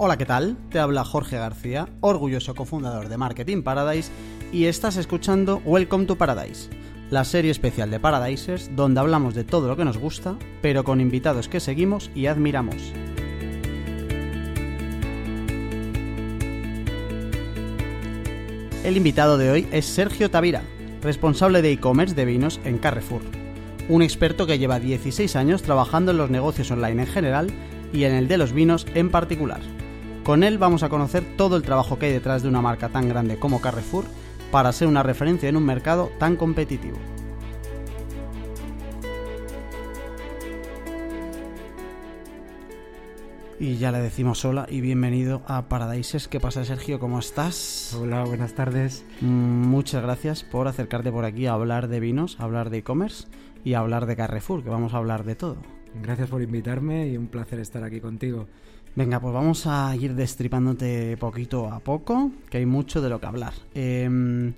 Hola, ¿qué tal? Te habla Jorge García, orgulloso cofundador de Marketing Paradise, y estás escuchando Welcome to Paradise, la serie especial de Paradisers donde hablamos de todo lo que nos gusta, pero con invitados que seguimos y admiramos. El invitado de hoy es Sergio Tavira, responsable de e-commerce de vinos en Carrefour, un experto que lleva 16 años trabajando en los negocios online en general y en el de los vinos en particular. Con él vamos a conocer todo el trabajo que hay detrás de una marca tan grande como Carrefour para ser una referencia en un mercado tan competitivo. Y ya le decimos hola y bienvenido a Paradises. ¿Qué pasa, Sergio? ¿Cómo estás? Hola, buenas tardes. Mm, Muchas gracias por acercarte por aquí a hablar de vinos, a hablar de e-commerce y a hablar de Carrefour, que vamos a hablar de todo. Gracias por invitarme y un placer estar aquí contigo. Venga, pues vamos a ir destripándote poquito a poco, que hay mucho de lo que hablar. Em,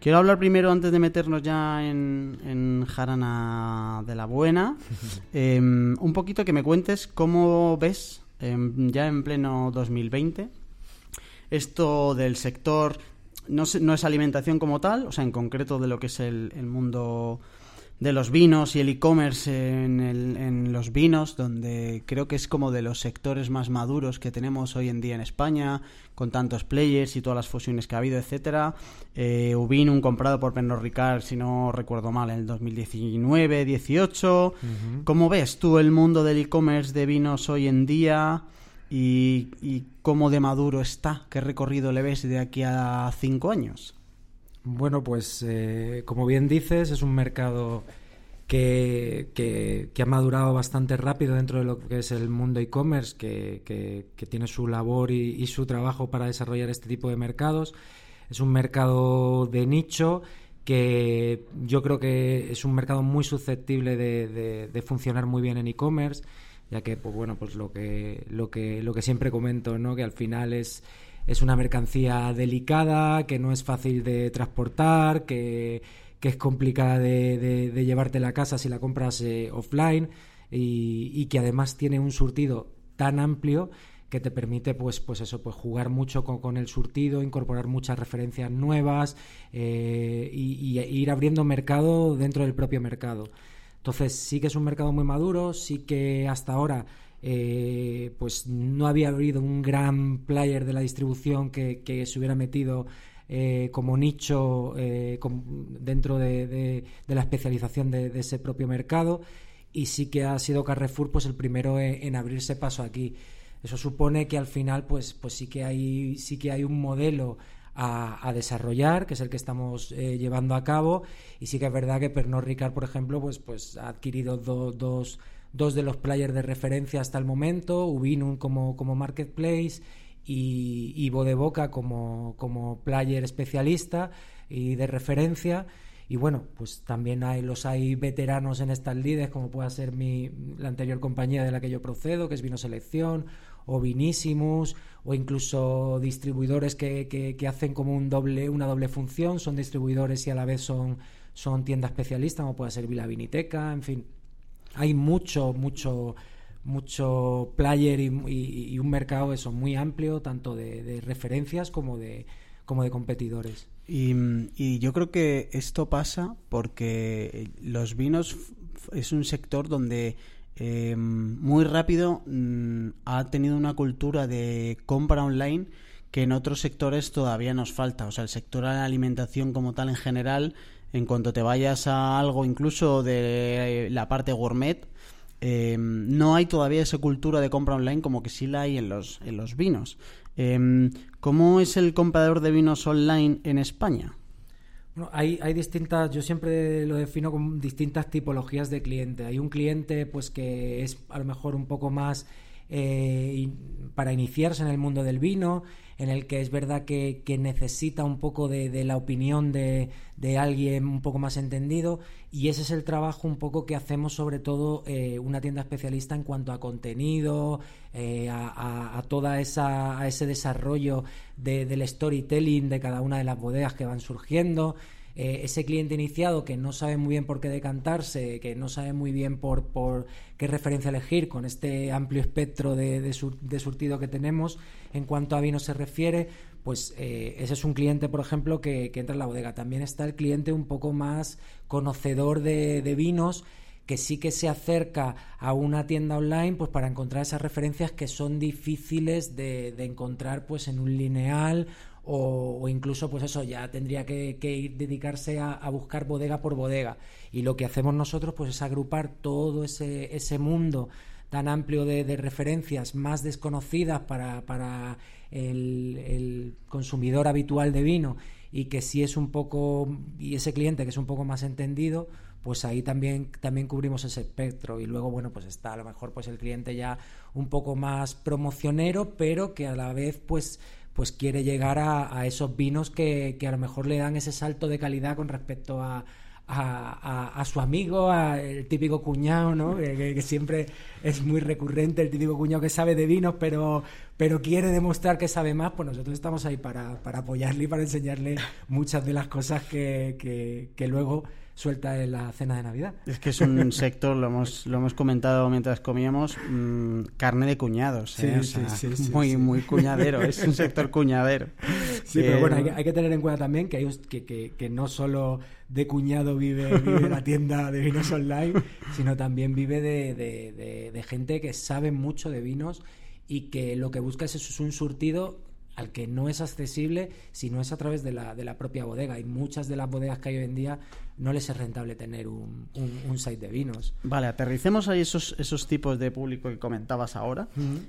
quiero hablar primero, antes de meternos ya en, en jarana de la buena, em, un poquito que me cuentes cómo ves, em, ya en pleno 2020, esto del sector, no, sé- no es alimentación como tal, o sea, en concreto de lo que es el, el mundo de los vinos y el e-commerce en, en los vinos, donde creo que es como de los sectores más maduros que tenemos hoy en día en España, con tantos players y todas las fusiones que ha habido, etcétera. Eh, Ubinum comprado por Pernod Ricard, si no recuerdo mal, en el 2019-18. ¿Cómo ves tú el mundo del e-commerce de vinos hoy en día? Y, y cómo de maduro está? ¿Qué recorrido le ves de aquí a cinco años? Bueno, pues eh, como bien dices, es un mercado que, que- ha madurado bastante rápido dentro de lo que es el mundo e-commerce, que, que- tiene su labor y, y su trabajo para desarrollar este tipo de mercados. Es un mercado de nicho que yo creo que es un mercado muy susceptible de, de- de funcionar muy bien en e-commerce, ya que, pues bueno, pues lo que, lo que, lo que siempre comento, ¿no? Que al final es, es una mercancía delicada, que no es fácil de transportar, que, que es complicada de, de, llevarte a la casa si la compras eh, offline y, y que además tiene un surtido tan amplio que te permite pues pues eso pues jugar mucho con, con el surtido incorporar muchas referencias nuevas eh, y, y ir abriendo mercado dentro del propio mercado. Entonces sí que es un mercado muy maduro sí que hasta ahora eh, pues no había habido un gran player de la distribución que, se hubiera metido eh, como nicho eh, dentro de, la especialización de, ese propio mercado. Y sí que ha sido Carrefour pues el primero en, abrirse paso aquí. Eso supone que al final pues pues sí que hay sí que hay un modelo a, desarrollar que es el que estamos llevando a cabo. Y sí que es verdad que Pernod Ricard por ejemplo pues pues ha adquirido do- dos dos de los players de referencia hasta el momento Ubinum como como marketplace y, y Boca como, como player especialista y de referencia. Y bueno, pues también hay, los hay veteranos en estas lides, como pueda ser mi, la anterior compañía de la que yo procedo, que es Vino Selección, o Vinísimos, o incluso distribuidores que, que, que hacen como un doble, una doble función, son distribuidores y a la vez son, son tienda especialista, como puede ser Vila Viniteca, en fin. Hay mucho, mucho, mucho player y, y- y un mercado eso muy amplio, tanto de, referencias como de, como de competidores. Y, yo creo que esto pasa porque los vinos es un sector donde eh, muy rápido mm, ha tenido una cultura de compra online que en otros sectores todavía nos falta. O sea, el sector de la alimentación como tal en general, en cuanto te vayas a algo incluso de la parte gourmet, eh, no hay todavía esa cultura de compra online como que sí la hay en los, en los vinos. Eh, ¿Cómo es el comprador de vinos online en España? Bueno, hay, hay distintas, yo siempre lo defino como distintas tipologías de cliente. Hay un cliente pues que es a lo mejor un poco más eh, para iniciarse en el mundo del vino, en el que es verdad que, que necesita un poco de, de la opinión de, de alguien un poco más entendido y ese es el trabajo un poco que hacemos sobre todo eh, una tienda especialista en cuanto a contenido, eh, a, a- a toda esa a ese desarrollo de- del storytelling de cada una de las bodegas que van surgiendo eh, ese cliente iniciado que no sabe muy bien por qué decantarse, que no sabe muy bien por, qué referencia elegir con este amplio espectro de, surtido que tenemos en cuanto a vino se refiere, pues eh, ese es un cliente, por ejemplo, que, entra en la bodega. También está el cliente un poco más conocedor de, de vinos que sí que se acerca a una tienda online pues para encontrar esas referencias que son difíciles de, de encontrar pues en un lineal o, incluso pues eso ya tendría que, ir dedicarse a, buscar bodega por bodega. Y lo que hacemos nosotros pues es agrupar todo ese, ese mundo tan amplio de, referencias más desconocidas para, para el, consumidor habitual de vino y que si es un poco y ese cliente que es un poco más entendido pues ahí también también cubrimos ese espectro. Y luego bueno pues está a lo mejor pues el cliente ya un poco más promocionero pero que a la vez pues pues quiere llegar a, esos vinos que, a lo mejor le dan ese salto de calidad con respecto a, a, su amigo, al típico cuñado, ¿no? Que, siempre es muy recurrente, el típico cuñado que sabe de vinos, pero, pero quiere demostrar que sabe más, pues nosotros estamos ahí para, para apoyarle y para enseñarle muchas de las cosas que, que luego suelta en la cena de Navidad. Es que es un sector, lo hemos, lo hemos comentado mientras comíamos, mmm, carne de cuñados. ¿eh? Sí, sí, sí, muy, muy cuñadero, es un sector cuñadero. Sí, pero bueno, hay, que tener en cuenta también que, hay, que, que, que no solo de cuñado vive, vive la tienda de vinos online, sino también vive de, de, de, gente que sabe mucho de vinos y que lo que busca es un surtido al que no es accesible si no es a través de la, de la propia bodega. Y muchas de las bodegas que hay hoy en día no les es rentable tener un, un, site de vinos. Vale, aterricemos ahí esos, esos tipos de público que comentabas ahora.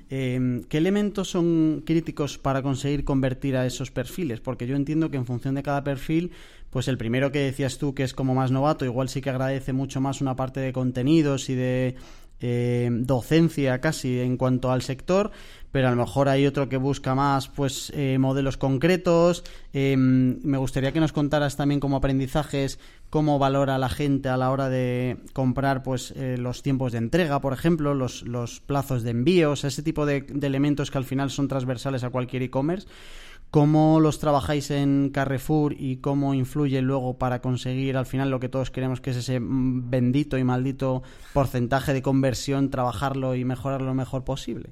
Em, ¿Qué elementos son críticos para conseguir convertir a esos perfiles? Porque yo entiendo que en función de cada perfil, pues el primero que decías tú, que es como más novato, igual sí que agradece mucho más una parte de contenidos y de eh, docencia casi en cuanto al sector, pero a lo mejor hay otro que busca más pues eh, modelos concretos. Eh, me gustaría que nos contaras también como aprendizajes cómo valora la gente a la hora de comprar pues eh, los tiempos de entrega, por ejemplo, los, los plazos de envíos, ese tipo de, de elementos que al final son transversales a cualquier e-commerce cómo los trabajáis en Carrefour y cómo influye luego para conseguir al final lo que todos queremos que es ese mm, bendito y maldito porcentaje de conversión, trabajarlo y mejorarlo lo mejor posible.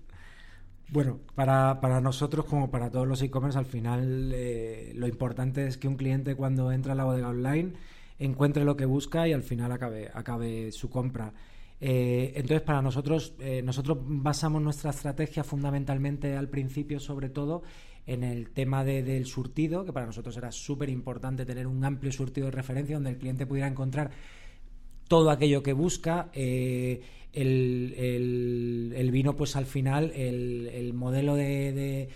Bueno, para, para nosotros como para todos los e-commerce, al final eh, lo importante es que un cliente cuando entra a la bodega online encuentre lo que busca y al final acabe, acabe su compra. Eh, entonces, para nosotros, eh, nosotros basamos nuestra estrategia fundamentalmente al principio, sobre todo, en el tema del surtido, que para nosotros era súper importante tener un amplio surtido de referencia donde el cliente pudiera encontrar todo aquello que busca. El, vino, pues al final, el, modelo de,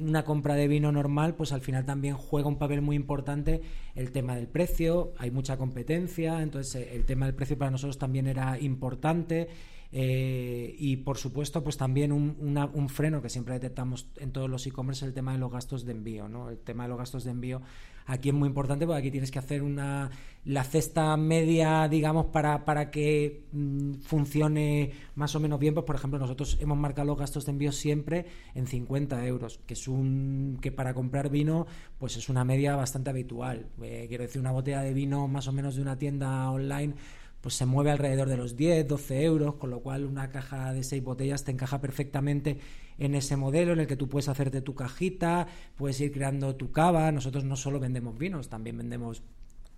una compra de vino normal, pues al final también juega un papel muy importante el tema del precio, hay mucha competencia, entonces eh, el tema del precio para nosotros también era importante. Eh, y por supuesto, pues también un, un, freno que siempre detectamos en todos los e-commerce, el tema de los gastos de envío, ¿no? El tema de los gastos de envío aquí es muy importante porque aquí tienes que hacer una la cesta media, digamos, para, para que mm, funcione más o menos bien. Pues, por ejemplo, nosotros hemos marcado los gastos de envío siempre en 50 euros, que es un que para comprar vino, pues es una media bastante habitual. Eh, quiero decir, una botella de vino más o menos de una tienda online pues se mueve alrededor de los 10, 12 euros, con lo cual una caja de 6 botellas te encaja perfectamente en ese modelo en el que tú puedes hacerte tu cajita, puedes ir creando tu cava. Nosotros no solo vendemos vinos, también vendemos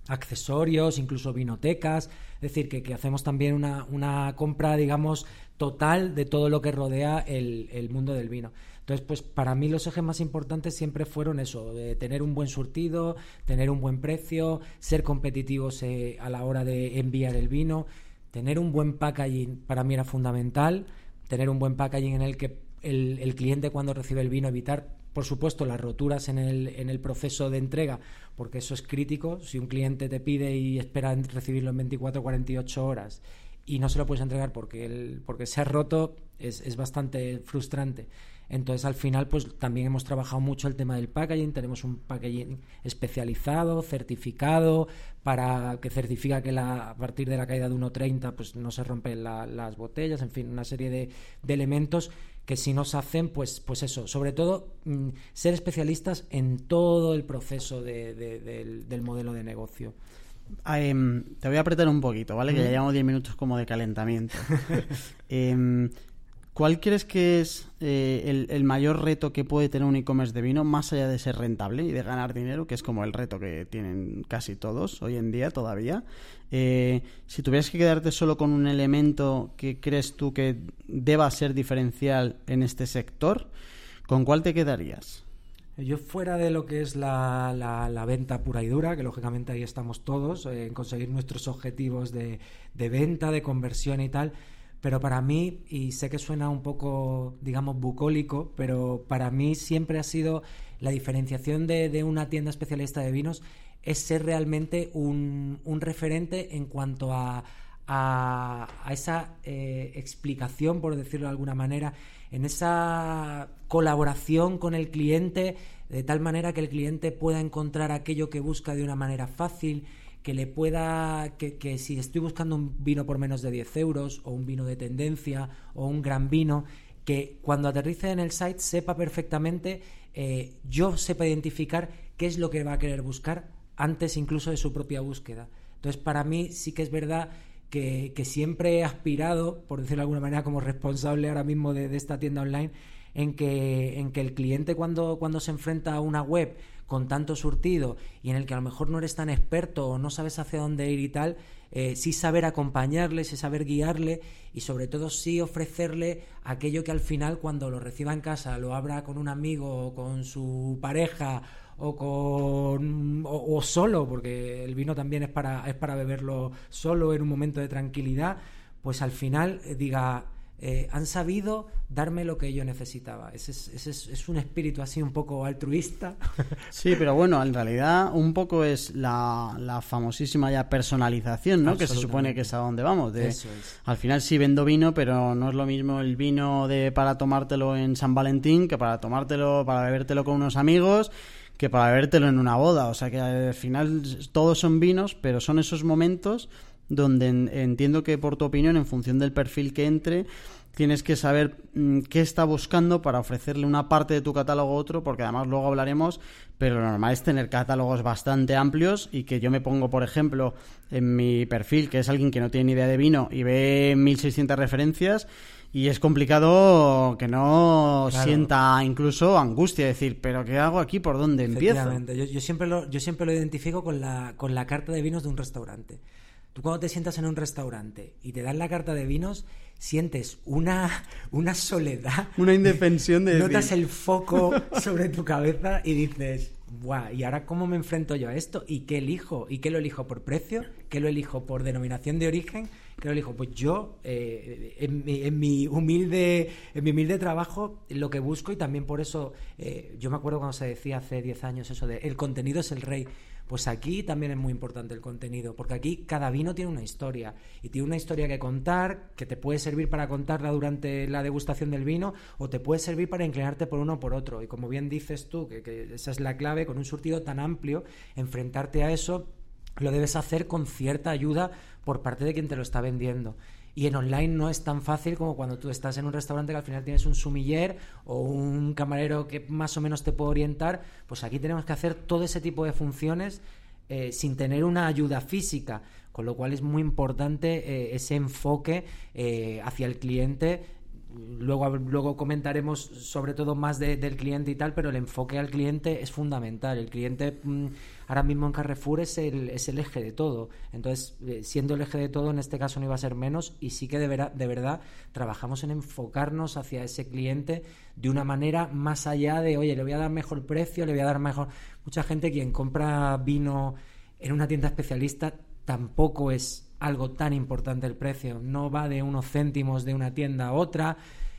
accesorios, incluso vinotecas, es decir, que, hacemos también una, una, compra, digamos, total de todo lo que rodea el, el mundo del vino. Entonces, pues para mí los ejes más importantes siempre fueron eso, de tener un buen surtido, tener un buen precio, ser competitivos eh, a la hora de enviar el vino, tener un buen packaging para mí era fundamental, tener un buen packaging en el que el, cliente cuando recibe el vino evitar por supuesto, las roturas en el, en el proceso de entrega, porque eso es crítico. Si un cliente te pide y espera recibirlo en 24 o 48 horas y no se lo puedes entregar porque, el, porque se ha roto, es, es bastante frustrante. Entonces, al final, pues también hemos trabajado mucho el tema del packaging. Tenemos un packaging especializado, certificado, para que certifica que la, a partir de la caída de 1,30 pues no se rompen las botellas. En fin, una serie de, elementos que si nos hacen, pues, pues eso, sobre todo mm, ser especialistas en todo el proceso del, modelo de negocio. Em, te voy a apretar un poquito, ¿vale? Que ya llevamos 10 minutos como de calentamiento. Em, ¿Cuál crees que es eh, el, mayor reto que puede tener un e-commerce de vino, más allá de ser rentable y de ganar dinero, que es como el reto que tienen casi todos hoy en día todavía? Eh, si tuvieras que quedarte solo con un elemento que crees tú que deba ser diferencial en este sector, ¿con cuál te quedarías? Yo fuera de lo que es la, venta pura y dura, que lógicamente ahí estamos todos, eh, en conseguir nuestros objetivos de venta, de conversión y tal, pero para mí, y sé que suena un poco, digamos, bucólico, pero para mí siempre ha sido la diferenciación de, una tienda especialista de vinos es ser realmente un, referente en cuanto a, a, esa eh, explicación, por decirlo de alguna manera, en esa colaboración con el cliente, de tal manera que el cliente pueda encontrar aquello que busca de una manera fácil, que le pueda, que, que, si estoy buscando un vino por menos de 10 euros o un vino de tendencia o un gran vino, que cuando aterrice en el site sepa perfectamente, eh, yo sepa identificar qué es lo que va a querer buscar antes incluso de su propia búsqueda. Entonces, para mí sí que es verdad que, siempre he aspirado, por decirlo de alguna manera, como responsable ahora mismo de, esta tienda online, en que, en que el cliente cuando, cuando se enfrenta a una web con tanto surtido y en el que a lo mejor no eres tan experto o no sabes hacia dónde ir y tal, eh, sí saber acompañarle, sí saber guiarle y sobre todo sí ofrecerle aquello que al final cuando lo reciba en casa, lo abra con un amigo o con su pareja o con o, solo, porque el vino también es para, es para beberlo solo en un momento de tranquilidad, pues al final eh, diga, eh, han sabido darme lo que yo necesitaba. Ese es, un espíritu así un poco altruista. Sí, pero bueno, en realidad un poco es la, famosísima ya personalización, ¿no? Que se supone que es a donde vamos. De, Al final sí vendo vino, pero no es lo mismo el vino de para tomártelo en San Valentín que para tomártelo, para bebértelo con unos amigos que para bebértelo en una boda. O sea que al final todos son vinos, pero son esos momentos donde entiendo que por tu opinión, en función del perfil que entre, tienes que saber mm, qué está buscando para ofrecerle una parte de tu catálogo a otro, porque además luego hablaremos, pero lo normal es tener catálogos bastante amplios y que yo me pongo, por ejemplo, en mi perfil, que es alguien que no tiene ni idea de vino y ve 1600 referencias y es complicado que no sienta incluso angustia, decir, pero ¿qué hago aquí? ¿Por dónde empiezo? Yo, yo, siempre lo, yo siempre lo identifico con la, con la carta de vinos de un restaurante. Tú cuando te sientas en un restaurante y te dan la carta de vinos, sientes una, una soledad. Una indefensión de... Notas el foco sobre tu cabeza y dices, Buah, ¿y ahora cómo me enfrento yo a esto? ¿Y qué elijo? ¿Y qué lo elijo por precio? ¿Qué lo elijo por denominación de origen? ¿Qué lo elijo? Pues yo, eh, en, mi, humilde, en mi humilde trabajo, lo que busco y también por eso, eh, yo me acuerdo cuando se decía hace 10 años eso de el contenido es el rey. Pues aquí también es muy importante el contenido, porque aquí cada vino tiene una historia y tiene una historia que contar, que te puede servir para contarla durante la degustación del vino o te puede servir para inclinarte por uno o por otro. Y como bien dices tú, que, esa es la clave, con un surtido tan amplio, enfrentarte a eso lo debes hacer con cierta ayuda por parte de quien te lo está vendiendo. Y en online no es tan fácil como cuando tú estás en un restaurante que al final tienes un sumiller o un camarero que más o menos te puede orientar. Pues aquí tenemos que hacer todo ese tipo de funciones eh, sin tener una ayuda física, con lo cual es muy importante eh, ese enfoque eh, hacia el cliente Luego, luego comentaremos sobre todo más del cliente y tal, pero el enfoque al cliente es fundamental. El cliente mm, ahora mismo en Carrefour es el, es el eje de todo. Entonces, eh, siendo el eje de todo, en este caso no iba a ser menos y sí que de, de verdad trabajamos en enfocarnos hacia ese cliente de una manera más allá de, oye, le voy a dar mejor precio, le voy a dar mejor... Mucha gente quien compra vino en una tienda especialista tampoco es algo tan importante el precio, no va de unos céntimos de una tienda a otra.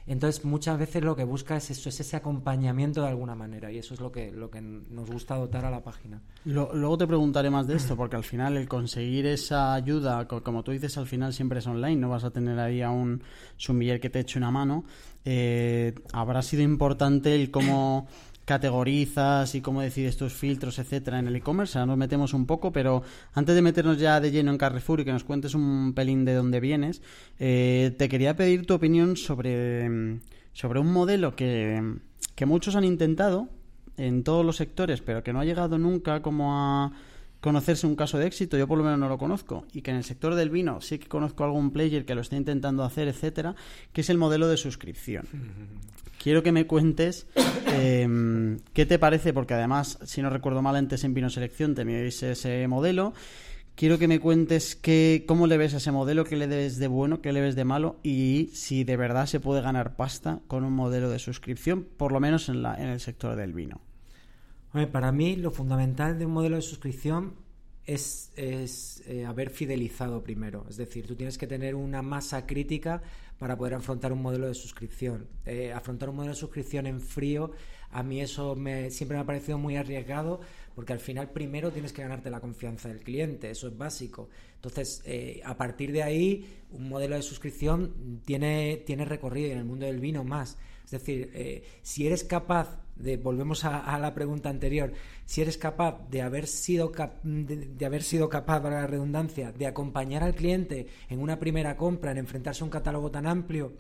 Entonces, muchas veces lo que busca es eso, es ese acompañamiento de alguna manera, y eso es lo que, lo que nos gusta dotar a la página. luego te preguntaré más de esto, porque al final el conseguir esa ayuda, como tú dices, al final siempre es online, no vas a tener ahí a un sumiller que te eche una mano. Eh, habrá sido importante el cómo categorizas y cómo decides tus filtros, etcétera, en el e-commerce. Ahora nos metemos un poco, pero antes de meternos ya de lleno en Carrefour y que nos cuentes un pelín de dónde vienes, eh, te quería pedir tu opinión sobre sobre un modelo que, que muchos han intentado en todos los sectores, pero que no ha llegado nunca como a conocerse un caso de éxito, yo por lo menos no lo conozco, y que en el sector del vino sí que conozco algún player que lo está intentando hacer, etcétera, que es el modelo de suscripción. Quiero que me cuentes em, qué te parece, porque además, si no recuerdo mal, antes en Vino Selección teníais ese modelo. Quiero que me cuentes qué, cómo le ves a ese modelo, qué le ves de bueno, qué le ves de malo y si de verdad se puede ganar pasta con un modelo de suscripción, por lo menos en, la, en el sector del vino para mí lo fundamental de un modelo de suscripción es, eh, haber fidelizado primero. Es decir, tú tienes que tener una masa crítica para poder afrontar un modelo de suscripción. Eh, afrontar un modelo de suscripción en frío, a mí eso me, siempre me ha parecido muy arriesgado porque al final primero tienes que ganarte la confianza del cliente, eso es básico. Entonces, eh, a partir de ahí, un modelo de suscripción tiene, tiene recorrido en el mundo del vino más. Es decir, eh, si eres capaz de, volvemos a, la pregunta anterior, si eres capaz de haber sido, de, haber sido capaz, para la redundancia, de acompañar al cliente en una primera compra, en enfrentarse a un catálogo tan amplio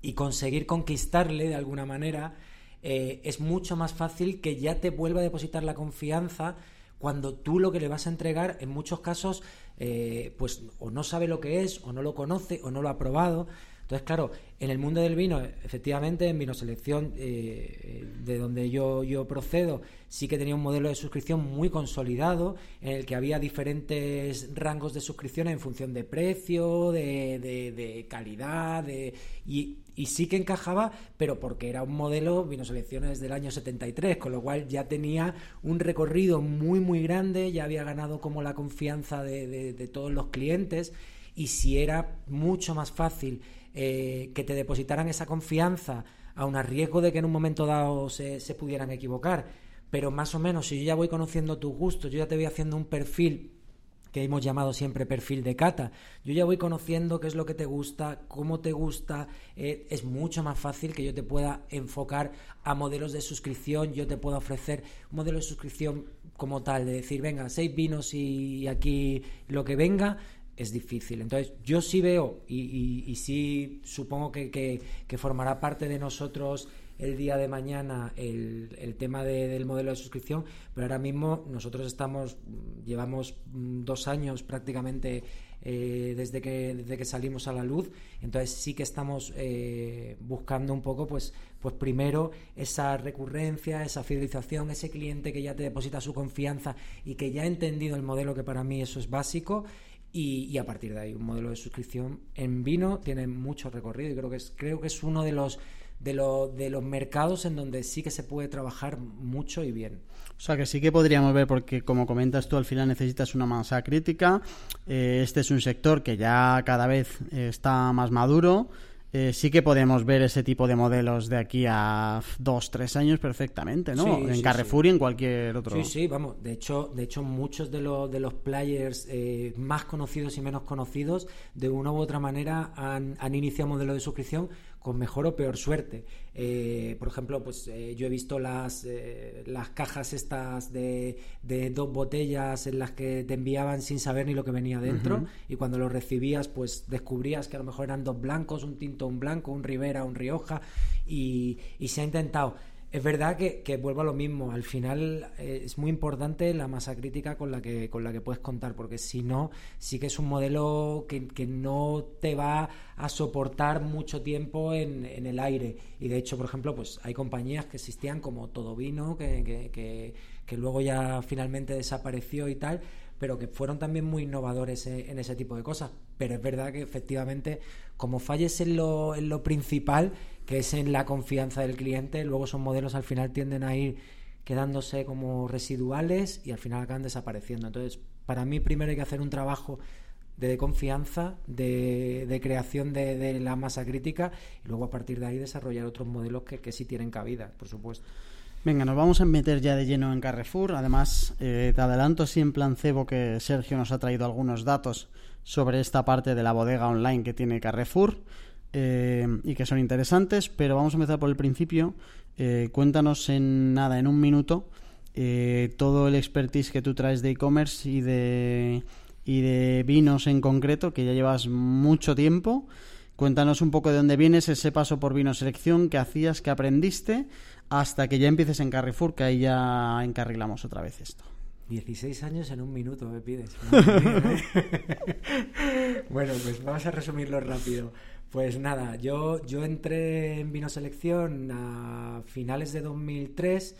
y conseguir conquistarle de alguna manera, eh, es mucho más fácil que ya te vuelva a depositar la confianza cuando tú lo que le vas a entregar, en muchos casos, eh, pues o no sabe lo que es, o no lo conoce, o no lo ha probado. Entonces, claro, en el mundo del vino, efectivamente, en Vino Selección, eh, de donde yo, yo procedo, sí que tenía un modelo de suscripción muy consolidado, en el que había diferentes rangos de suscripción en función de precio, de, de, calidad, de, y, y, sí que encajaba, pero porque era un modelo Vino Selección desde el año 73, con lo cual ya tenía un recorrido muy, muy grande, ya había ganado como la confianza de, de todos los clientes, y si era mucho más fácil eh, que te depositaran esa confianza, a un riesgo de que en un momento dado se, pudieran equivocar. Pero más o menos, si yo ya voy conociendo tus gustos, yo ya te voy haciendo un perfil que hemos llamado siempre perfil de cata. Yo ya voy conociendo qué es lo que te gusta, cómo te gusta. Eh, es mucho más fácil que yo te pueda enfocar a modelos de suscripción. Yo te pueda ofrecer un modelo de suscripción como tal, de decir, venga, seis vinos y aquí lo que venga es difícil. Entonces, yo sí veo y, y, sí supongo que, que, formará parte de nosotros el día de mañana el, tema del modelo de suscripción, pero ahora mismo nosotros estamos, llevamos mm, dos años prácticamente eh, desde, que, desde que salimos a la luz, entonces sí que estamos eh, buscando un poco, pues, pues primero esa recurrencia, esa fidelización, ese cliente que ya te deposita su confianza y que ya ha entendido el modelo, que para mí eso es básico, y, a partir de ahí un modelo de suscripción en vino tiene mucho recorrido y creo que es, creo que es uno de los de, de los mercados en donde sí que se puede trabajar mucho y bien. O sea que sí que podríamos ver, porque como comentas tú, al final necesitas una masa crítica. Eh, este es un sector que ya cada vez está más maduro. Eh, sí que podemos ver ese tipo de modelos de aquí a dos, tres años perfectamente, ¿no? en Carrefour y en cualquier otro. Sí, sí, vamos. De hecho, de hecho muchos de los, de los players eh, más conocidos y menos conocidos, de una u otra manera, han, han iniciado modelos de suscripción con mejor o peor suerte. Eh, por ejemplo, pues eh, yo he visto las, eh, las cajas estas de, de, dos botellas en las que te enviaban sin saber ni lo que venía dentro y cuando lo recibías pues descubrías que a lo mejor eran dos blancos, un tinto, un blanco, un Rivera, un Rioja y, y se ha intentado es verdad que, vuelvo a lo mismo. Al final eh, es muy importante la masa crítica con la que, con la que puedes contar, porque si no, sí que es un modelo que, que no te va a soportar mucho tiempo en, en, el aire. Y de hecho, por ejemplo, pues hay compañías que existían como Todo Vino, que, que, que luego ya finalmente desapareció y tal, pero que fueron también muy innovadores en, ese tipo de cosas. Pero es verdad que efectivamente, como falles en lo, en lo principal, que es en la confianza del cliente, luego esos modelos al final tienden a ir quedándose como residuales y al final acaban desapareciendo. Entonces, para mí primero hay que hacer un trabajo de confianza, de, de creación de, la masa crítica y luego a partir de ahí desarrollar otros modelos que, que sí tienen cabida, por supuesto. Venga, nos vamos a meter ya de lleno en Carrefour. Además, eh, te adelanto así en plan cebo que Sergio nos ha traído algunos datos sobre esta parte de la bodega online que tiene Carrefour eh, y que son interesantes, pero vamos a empezar por el principio. Eh, cuéntanos en nada, en un minuto, todo el expertise que tú traes de e-commerce y de, y de vinos en concreto, que ya llevas mucho tiempo Cuéntanos un poco de dónde vienes, ese paso por vino selección, qué hacías, qué aprendiste, hasta que ya empieces en Carrefour, que ahí ya encarrilamos otra vez esto. 16 años en un minuto me pides. bueno, pues vamos a resumirlo rápido. Pues nada, yo, yo entré en Vino Selección a finales de 2003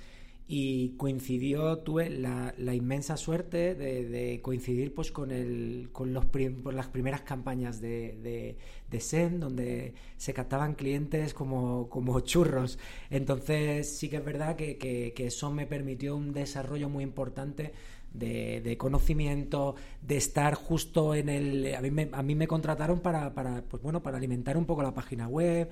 y coincidió, tuve la, inmensa suerte de, coincidir pues con, el, con los las primeras campañas de, de, SEN, donde se captaban clientes como, como churros. Entonces sí que es verdad que, que, que eso me permitió un desarrollo muy importante de, conocimiento, de estar justo en el... A mí me, a me contrataron para, para, pues bueno, para alimentar un poco la página web,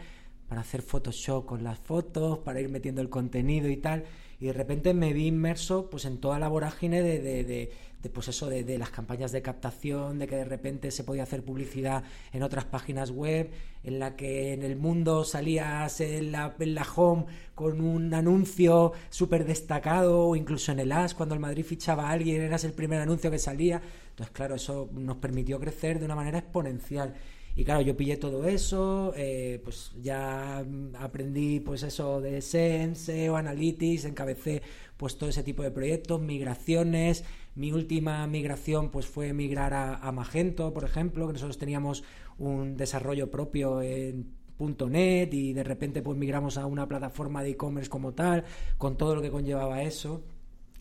para hacer Photoshop con las fotos, para ir metiendo el contenido y tal. Y de repente me vi inmerso pues en toda la vorágine de, de, pues eso, de, las campañas de captación, de que de repente se podía hacer publicidad en otras páginas web, en la que en el mundo salías en la, en la home con un anuncio súper destacado, o incluso en el AS, cuando el Madrid fichaba a alguien, eras el primer anuncio que salía. Entonces, claro, eso nos permitió crecer de una manera exponencial. Y claro, yo pillé todo eso, eh, pues ya aprendí pues eso de Sense o Analytics, encabecé pues todo ese tipo de proyectos, migraciones, mi última migración pues fue migrar a, Magento, por ejemplo, que nosotros teníamos un desarrollo propio en .net y de repente pues migramos a una plataforma de e-commerce como tal, con todo lo que conllevaba eso.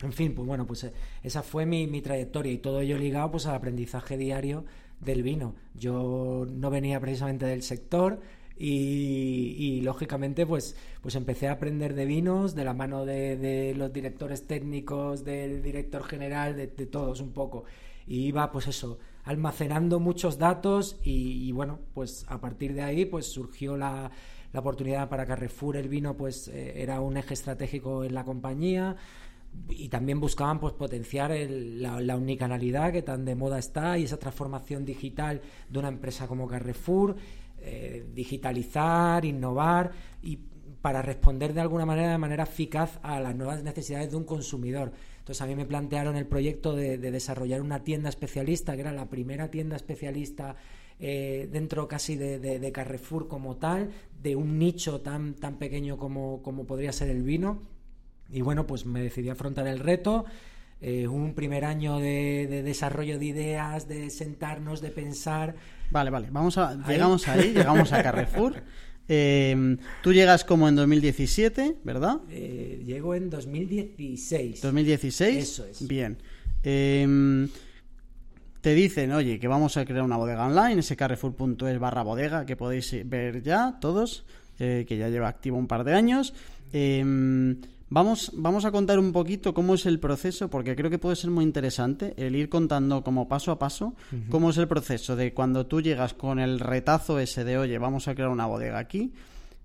En fin, pues bueno, pues eh, esa fue mi, mi trayectoria y todo ello ligado pues al aprendizaje diario del vino. Yo no venía precisamente del sector, y, lógicamente pues, pues empecé a aprender de vinos de la mano de, los directores técnicos, del director general, de, todos un poco. Y iba pues eso, almacenando muchos datos y, bueno, pues a partir de ahí pues surgió la, la oportunidad para Carrefour el vino pues eh, era un eje estratégico en la compañía y también buscaban pues potenciar la, la, unicanalidad que tan de moda está y esa transformación digital de una empresa como Carrefour eh, digitalizar, innovar y para responder de alguna manera, de manera eficaz a las nuevas necesidades de un consumidor. Entonces a mí me plantearon el proyecto de, desarrollar una tienda especialista, que era la primera tienda especialista eh, dentro casi de, Carrefour como tal, de un nicho tan, tan pequeño como, como podría ser el vino. Y bueno, pues me decidí a afrontar el reto. Eh, un primer año de, desarrollo de ideas, de sentarnos, de pensar. Vale, vale, vamos a, llegamos ahí, llegamos a Carrefour. Eh, tú llegas como en 2017, ¿verdad? Eh, llego en 2016. 2016. Eso es. Bien. Em, te dicen, oye, que vamos a crear una bodega online, ese carrefour.es barra bodega, que podéis ver ya todos, que ya lleva activo un par de años. Eh, Vamos, vamos a contar un poquito cómo es el proceso, porque creo que puede ser muy interesante el ir contando como paso a paso cómo es el proceso de cuando tú llegas con el retazo ese de, oye, vamos a crear una bodega aquí,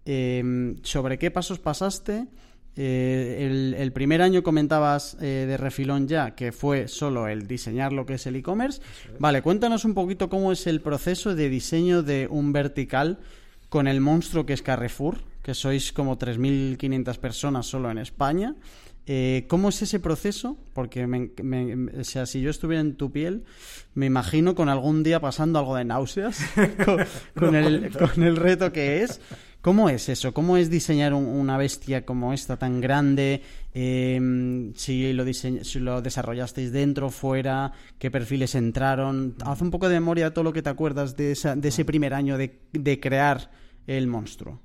em, sobre qué pasos pasaste. Eh, el, primer año comentabas eh, de refilón ya que fue solo el diseñar lo que es el e-commerce. Vale, cuéntanos un poquito cómo es el proceso de diseño de un vertical con el monstruo que es Carrefour, que sois como 3.500 personas solo en España. Eh, ¿Cómo es ese proceso? Porque o sea, si yo estuviera en tu piel, me imagino con algún día pasando algo de náuseas con, el, reto que es. ¿Cómo es eso? ¿Cómo es diseñar una bestia como esta tan grande? Em, si, lo si lo desarrollasteis dentro, fuera, qué perfiles entraron. Haz un poco de memoria todo lo que te acuerdas de, de ese primer año de, de crear el monstruo.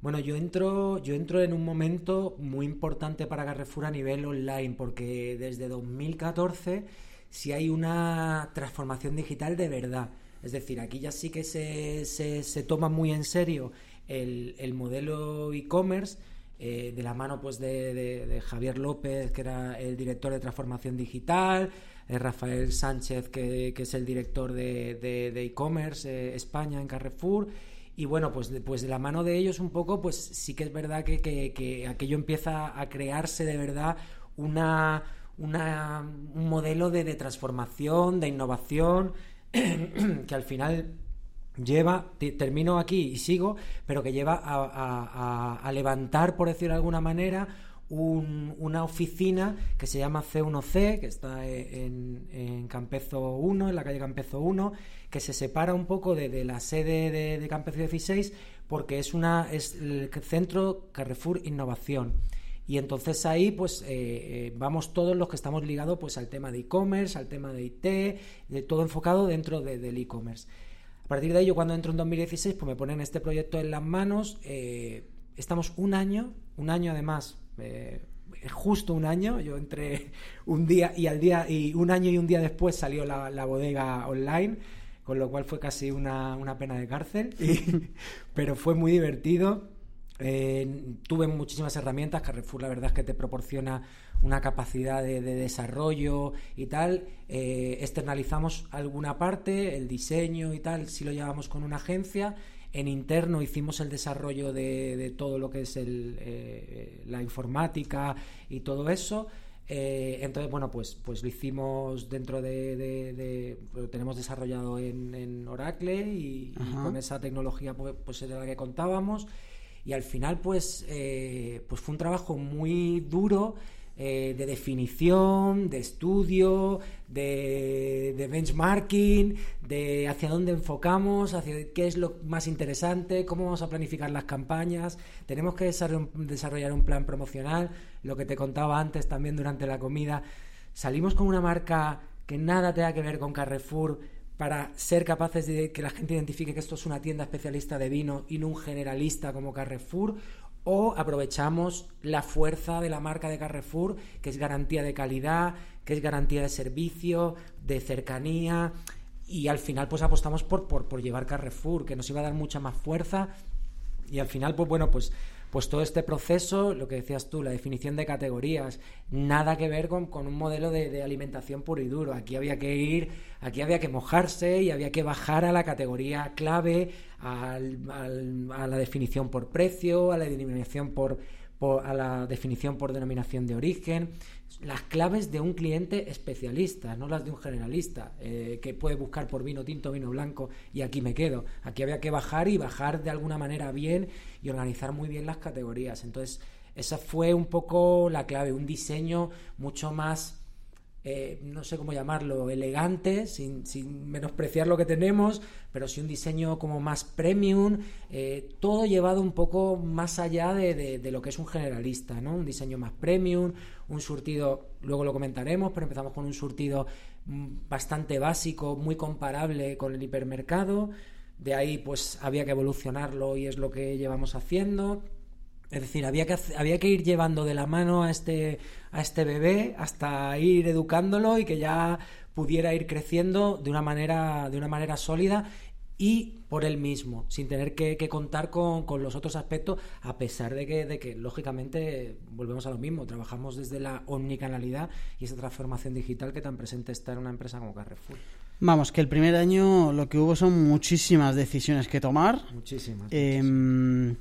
Bueno, yo entro, yo entro en un momento muy importante para Carrefour a nivel online, porque desde 2014 sí hay una transformación digital de verdad. Es decir, aquí ya sí que se, se, toma muy en serio el, el modelo e-commerce. Eh, de la mano pues de, Javier López, que era el director de transformación digital, eh, Rafael Sánchez, que, es el director de e-commerce eh, España en Carrefour, y bueno, pues, pues de la mano de ellos un poco, pues sí que es verdad que, que, aquello empieza a crearse de verdad una, una un modelo de, transformación, de innovación, que al final lleva, termino aquí y sigo, pero que lleva a, a, levantar, por decirlo de alguna manera, una oficina que se llama C1C, que está en, Campezo 1, en la calle Campezo 1, que se separa un poco de, la sede de, Campezo 16 porque es, una, es el centro Carrefour Innovación. Y entonces ahí pues eh, eh, vamos todos los que estamos ligados pues al tema de e-commerce, al tema de IT, de todo enfocado dentro del e-commerce. A partir de ello, cuando entro en 2016, pues me ponen este proyecto en las manos. Eh, estamos un año, un año además, justo un año. Yo entré un día y al día y un año y un día después salió la, bodega online, con lo cual fue casi una, una pena de cárcel, pero fue muy divertido eh, tuve muchísimas herramientas. Carrefour, la verdad es que te proporciona una capacidad de, desarrollo y tal. Eh, externalizamos alguna parte, el diseño y tal, si lo llevamos con una agencia. En interno hicimos el desarrollo de, todo lo que es eh, la informática y todo eso. entonces, bueno, pues, pues lo hicimos dentro de. lo tenemos desarrollado en, Oracle y, con esa tecnología, pues, pues era la que contábamos y al final pues, eh, pues fue un trabajo muy duro eh, de definición, de estudio, de, benchmarking, de hacia dónde enfocamos, hacia qué es lo más interesante, cómo vamos a planificar las campañas. Tenemos que desarrollar un plan promocional, lo que te contaba antes también durante la comida. Salimos con una marca que nada tenga que ver con Carrefour, para ser capaces de que la gente identifique que esto es una tienda especialista de vino y no un generalista como Carrefour, o aprovechamos la fuerza de la marca de Carrefour, que es garantía de calidad, que es garantía de servicio, de cercanía, y al final pues apostamos por, por, por llevar Carrefour, que nos iba a dar mucha más fuerza, y al final pues bueno, pues pues todo este proceso, lo que decías tú, la definición de categorías, nada que ver con, un modelo de, alimentación puro y duro. Aquí había que ir, aquí había que mojarse y había que bajar a la categoría clave, a la definición por precio, a la denominación por, a la definición por denominación de origen, las claves de un cliente especialista, no las de un generalista, eh, que puede buscar por vino tinto, vino blanco y aquí me quedo. Aquí había que bajar y bajar de alguna manera bien y organizar muy bien las categorías. Entonces, esa fue un poco la clave, un diseño mucho más eh, no sé cómo llamarlo, elegante, sin, menospreciar lo que tenemos, pero sí un diseño como más premium, eh, todo llevado un poco más allá de, lo que es un generalista, ¿no? Un diseño más premium, un surtido, luego lo comentaremos, pero empezamos con un surtido mm, bastante básico, muy comparable con el hipermercado, de ahí pues había que evolucionarlo y es lo que llevamos haciendo. Es decir, había que, había que ir llevando de la mano a este, a este bebé hasta ir educándolo y que ya pudiera ir creciendo de una manera, de una manera sólida y por él mismo, sin tener que, contar con, los otros aspectos, a pesar de que, de que, lógicamente, volvemos a lo mismo, trabajamos desde la omnicanalidad y esa transformación digital que tan presente está en una empresa como Carrefour. Vamos, que el primer año lo que hubo son muchísimas decisiones que tomar. Muchísimas. Em,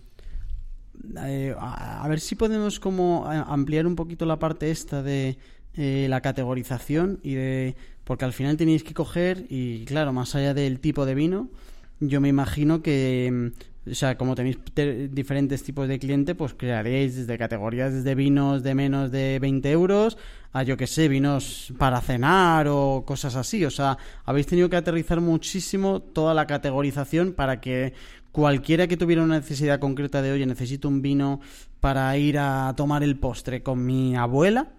eh, a, ver si podemos como eh, ampliar un poquito la parte esta de eh, la categorización y de porque al final tenéis que coger y claro más allá del tipo de vino yo me imagino que mm, o sea como tenéis diferentes tipos de cliente pues crearéis desde categorías desde vinos de menos de 20 euros a yo que sé vinos para cenar o cosas así. O sea habéis tenido que aterrizar muchísimo toda la categorización para que cualquiera que tuviera una necesidad concreta de, oye, necesito un vino para ir a tomar el postre con mi abuela,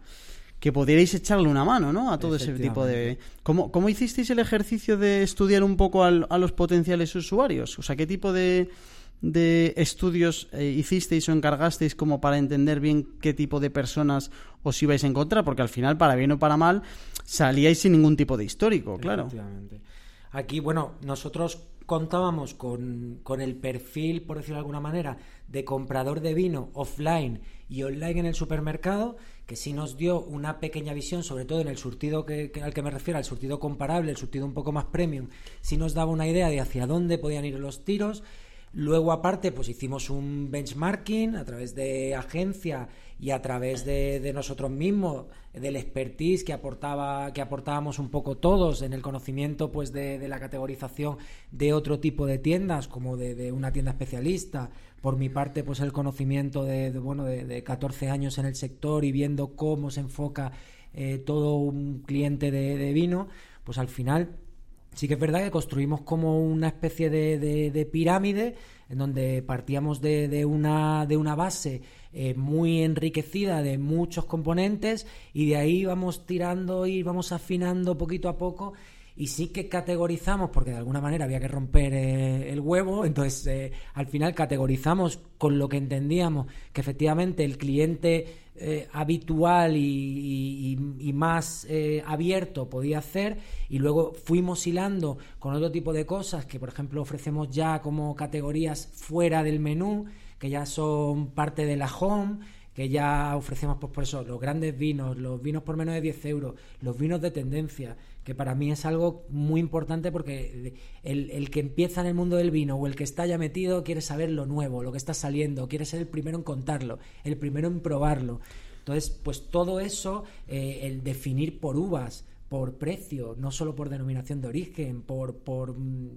que pudierais echarle una mano, ¿no? A todo ese tipo de... ¿Cómo, ¿Cómo, hicisteis el ejercicio de estudiar un poco a los potenciales usuarios? O sea, ¿qué tipo de, de estudios eh, hicisteis o encargasteis como para entender bien qué tipo de personas os ibais a encontrar? Porque al final, para bien o para mal, salíais sin ningún tipo de histórico, claro. Aquí, bueno, nosotros contábamos con, con, el perfil, por decirlo de alguna manera, de comprador de vino offline y online en el supermercado, que sí nos dio una pequeña visión, sobre todo en el surtido que, al que me refiero, al surtido comparable, el surtido un poco más premium, sí nos daba una idea de hacia dónde podían ir los tiros, Luego, aparte, pues hicimos un benchmarking a través de agencia y a través de, nosotros mismos, del expertise que aportaba, que aportábamos un poco todos en el conocimiento pues de, la categorización de otro tipo de tiendas, como de, una tienda especialista. Por mi parte, pues el conocimiento de, bueno, de, 14 años en el sector y viendo cómo se enfoca eh, todo un cliente de vino, pues al final Sí que es verdad que construimos como una especie de, pirámide en donde partíamos de, una, de una base eh, muy enriquecida de muchos componentes y de ahí vamos tirando y vamos afinando poquito a poco y sí que categorizamos, porque de alguna manera había que romper eh, el huevo, entonces eh, al final categorizamos con lo que entendíamos que efectivamente el cliente eh, habitual y, más eh, abierto podía hacer y luego fuimos hilando con otro tipo de cosas que por ejemplo ofrecemos ya como categorías fuera del menú que ya son parte de la home que ya ofrecemos pues por eso los grandes vinos, los vinos por menos de 10 euros, los vinos de tendencia, que para mí es algo muy importante porque el, el, que empieza en el mundo del vino o el que está ya metido quiere saber lo nuevo, lo que está saliendo, quiere ser el primero en contarlo, el primero en probarlo. Entonces, pues todo eso, eh, el definir por uvas, por precio, no solo por denominación de origen, por, por, mm,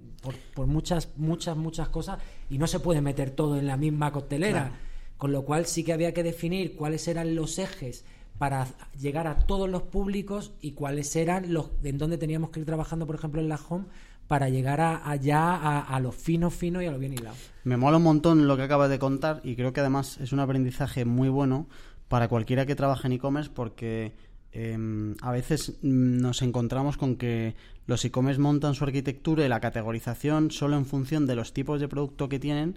por, muchas, muchas, muchas cosas, y no se puede meter todo en la misma costelera. Con lo cual sí que había que definir cuáles eran los ejes para llegar a todos los públicos y cuáles eran los en dónde teníamos que ir trabajando, por ejemplo, en la home para llegar a, allá a, lo fino, fino y a lo bien hilado. Me mola un montón lo que acabas de contar y creo que además es un aprendizaje muy bueno para cualquiera que trabaje en e-commerce porque em, a veces nos encontramos con que los e-commerce montan su arquitectura y la categorización solo en función de los tipos de producto que tienen,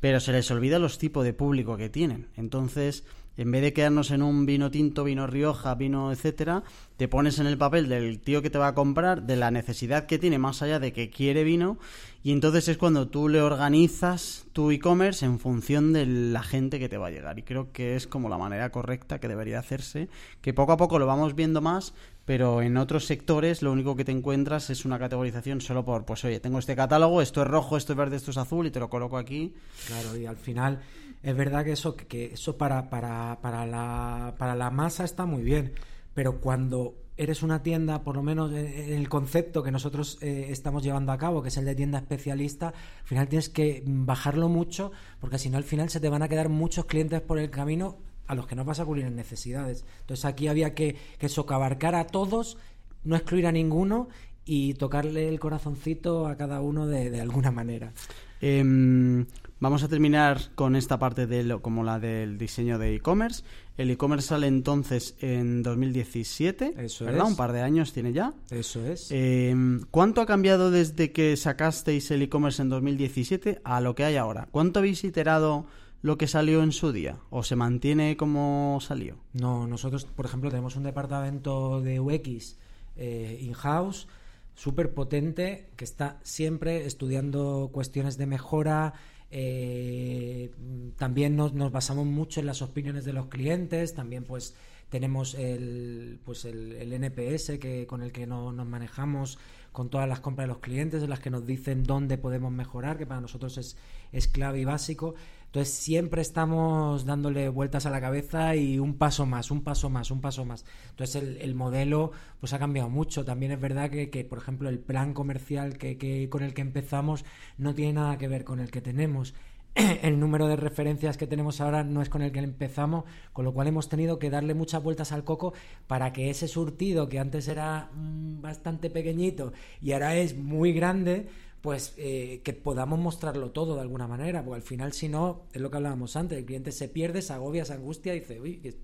pero se les olvida los tipos de público que tienen. Entonces, en vez de quedarnos en un vino tinto, vino Rioja, vino etcétera, te pones en el papel del tío que te va a comprar, de la necesidad que tiene más allá de que quiere vino, y entonces es cuando tú le organizas tu e-commerce en función de la gente que te va a llegar. Y creo que es como la manera correcta que debería hacerse, que poco a poco lo vamos viendo más, pero en otros sectores lo único que te encuentras es una categorización solo por, pues oye, tengo este catálogo, esto es rojo, esto es verde, esto es azul y te lo coloco aquí. Claro, y al final es verdad que eso, que eso para, para, para, la, para la masa está muy bien, pero cuando eres una tienda, por lo menos en el concepto que nosotros eh, estamos llevando a cabo, que es el de tienda especialista, al final tienes que bajarlo mucho, porque si no al final se te van a quedar muchos clientes por el camino a los que no vas a cubrir en necesidades. Entonces aquí había que, que socabarcar a todos, no excluir a ninguno y tocarle el corazoncito a cada uno de, de alguna manera. Em, vamos a terminar con esta parte de lo, como la del diseño de e-commerce. El e-commerce sale entonces en 2017, Eso ¿verdad? Un par de años tiene ya. Eso es. Em, ¿Cuánto ha cambiado desde que sacasteis el e-commerce en 2017 a lo que hay ahora? ¿Cuánto habéis iterado lo que salió en su día? ¿O se mantiene como salió? No, nosotros, por ejemplo, tenemos un departamento de UX eh, in-house súper potente que está siempre estudiando cuestiones de mejora. Eh, también nos, nos, basamos mucho en las opiniones de los clientes, también pues tenemos el, pues el, NPS que, con el que no, nos manejamos con todas las compras de los clientes, en las que nos dicen dónde podemos mejorar, que para nosotros es, es clave y básico. Entonces siempre estamos dándole vueltas a la cabeza y un paso más, un paso más, un paso más. Entonces el, modelo pues ha cambiado mucho. También es verdad que, que por ejemplo, el plan comercial que, que, con el que empezamos no tiene nada que ver con el que tenemos. El número de referencias que tenemos ahora no es con el que empezamos, con lo cual hemos tenido que darle muchas vueltas al coco para que ese surtido que antes era mm, bastante pequeñito y ahora es muy grande, pues eh, que podamos mostrarlo todo de alguna manera, porque al final si no, es lo que hablábamos antes, el cliente se pierde, se agobia, se angustia y dice, uy,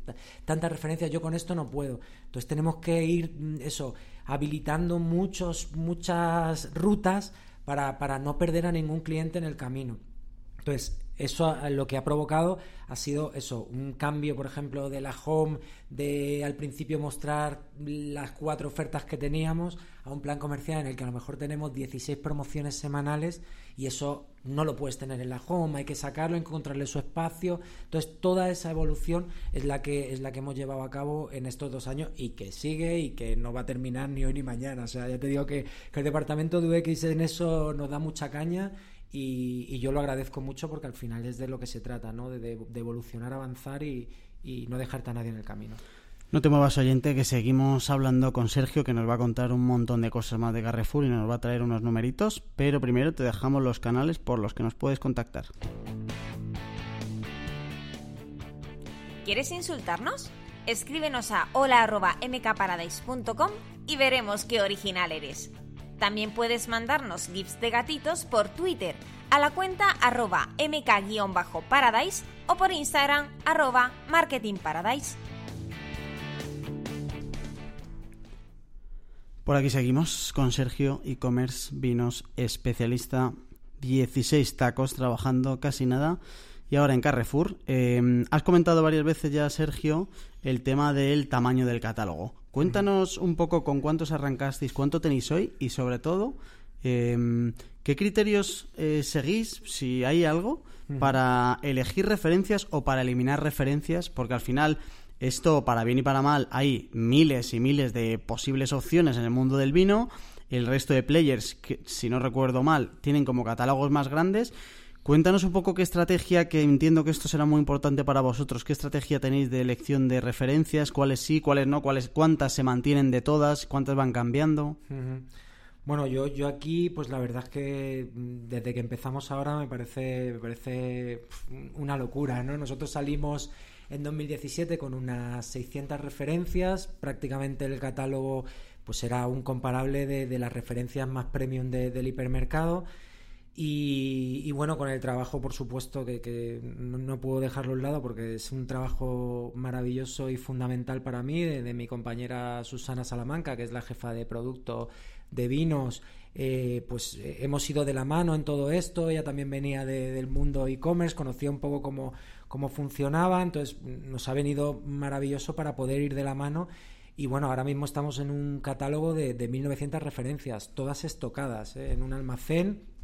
tanta referencia, yo con esto no puedo. Entonces tenemos que ir, mm, eso, habilitando muchos, muchas rutas para, para no perder a ningún cliente en el camino. Entonces, eso lo que ha provocado ha sido eso, un cambio, por ejemplo, de la home, de al principio mostrar las cuatro ofertas que teníamos, a un plan comercial en el que a lo mejor tenemos 16 promociones semanales y eso no lo puedes tener en la home, hay que sacarlo, encontrarle su espacio. Entonces, toda esa evolución es la que es la que hemos llevado a cabo en estos dos años y que sigue y que no va a terminar ni hoy ni mañana. O sea, ya te digo que, que el departamento de UX en eso nos da mucha caña y, yo lo agradezco mucho porque al final es de lo que se trata, ¿no? De, evolucionar, avanzar y, y no dejarte a nadie en el camino. No te muevas, oyente, que seguimos hablando con Sergio, que nos va a contar un montón de cosas más de Carrefour y nos va a traer unos numeritos, pero primero te dejamos los canales por los que nos puedes contactar. ¿Quieres insultarnos? Escríbenos a hola.mkparadise.com y veremos qué original eres. También puedes mandarnos gifs de gatitos por Twitter a la cuenta arroba mk-paradise o por Instagram arroba marketingparadise. Por aquí seguimos con Sergio e-commerce vinos especialista 16 tacos trabajando casi nada y ahora en Carrefour. Em, has comentado varias veces ya, Sergio, el tema del tamaño del catálogo. Cuéntanos un poco con cuántos arrancasteis, cuánto tenéis hoy y sobre todo em, qué criterios eh, seguís, si hay algo, para elegir referencias o para eliminar referencias, porque al final esto, para bien y para mal, hay miles y miles de posibles opciones en el mundo del vino. El resto de players, que si no recuerdo mal, tienen como catálogos más grandes. Cuéntanos un poco qué estrategia, que entiendo que esto será muy importante para vosotros, qué estrategia tenéis de elección de referencias, cuáles sí, cuáles no, cuáles, cuántas se mantienen de todas, cuántas van cambiando. Bueno, yo, yo aquí, pues la verdad es que mm, desde que empezamos ahora me parece, parece una locura, ¿no? Nosotros salimos en 2017 con unas 600 referencias, prácticamente el catálogo pues era un comparable de, las referencias más premium del hipermercado. Y, bueno, con el trabajo, por supuesto, que, no, puedo dejarlo a un lado porque es un trabajo maravilloso y fundamental para mí, de, mi compañera Susana Salamanca, que es la jefa de producto de vinos. Eh, pues eh, hemos ido de la mano en todo esto. Ella también venía del mundo e-commerce, conocía un poco cómo, cómo funcionaba, entonces nos ha venido maravilloso para poder ir de la mano y bueno, ahora mismo estamos en un catálogo de, de 1900 referencias, todas estocadas, ¿eh? en un almacén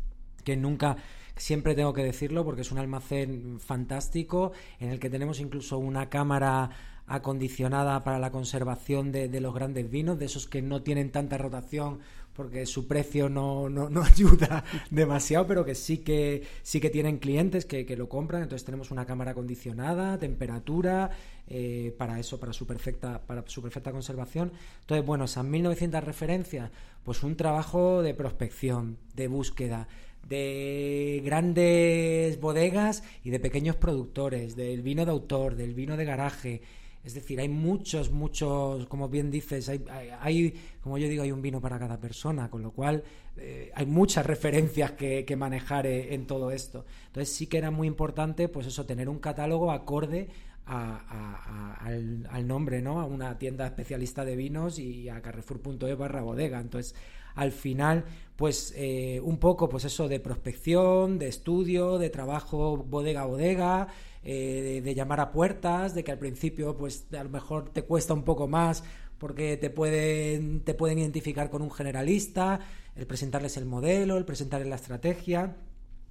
que nunca, siempre tengo que decirlo porque es un almacén fantástico en el que tenemos incluso una cámara acondicionada para la conservación de, de los grandes vinos, de esos que no tienen tanta rotación porque su precio no, no, no, ayuda demasiado, pero que sí que sí que tienen clientes que, que lo compran. Entonces tenemos una cámara acondicionada, temperatura, eh, para eso, para su perfecta, para su perfecta conservación. Entonces, bueno, esas 1900 referencias, pues un trabajo de prospección, de búsqueda, de grandes bodegas y de pequeños productores, del vino de autor, del vino de garaje, es decir, hay muchos, muchos, como bien dices, hay, hay, como yo digo, hay un vino para cada persona, con lo cual eh, hay muchas referencias que, manejar eh, en todo esto. Entonces sí que era muy importante, pues eso, tener un catálogo acorde al, nombre, ¿no? A una tienda especialista de vinos y a carrefour.es barra bodega. Entonces, al final, pues eh, un poco, pues eso de prospección, de estudio, de trabajo bodega a bodega, eh, de, llamar a puertas, de que al principio pues a lo mejor te cuesta un poco más porque te pueden, te pueden identificar con un generalista, el presentarles el modelo, el presentarles la estrategia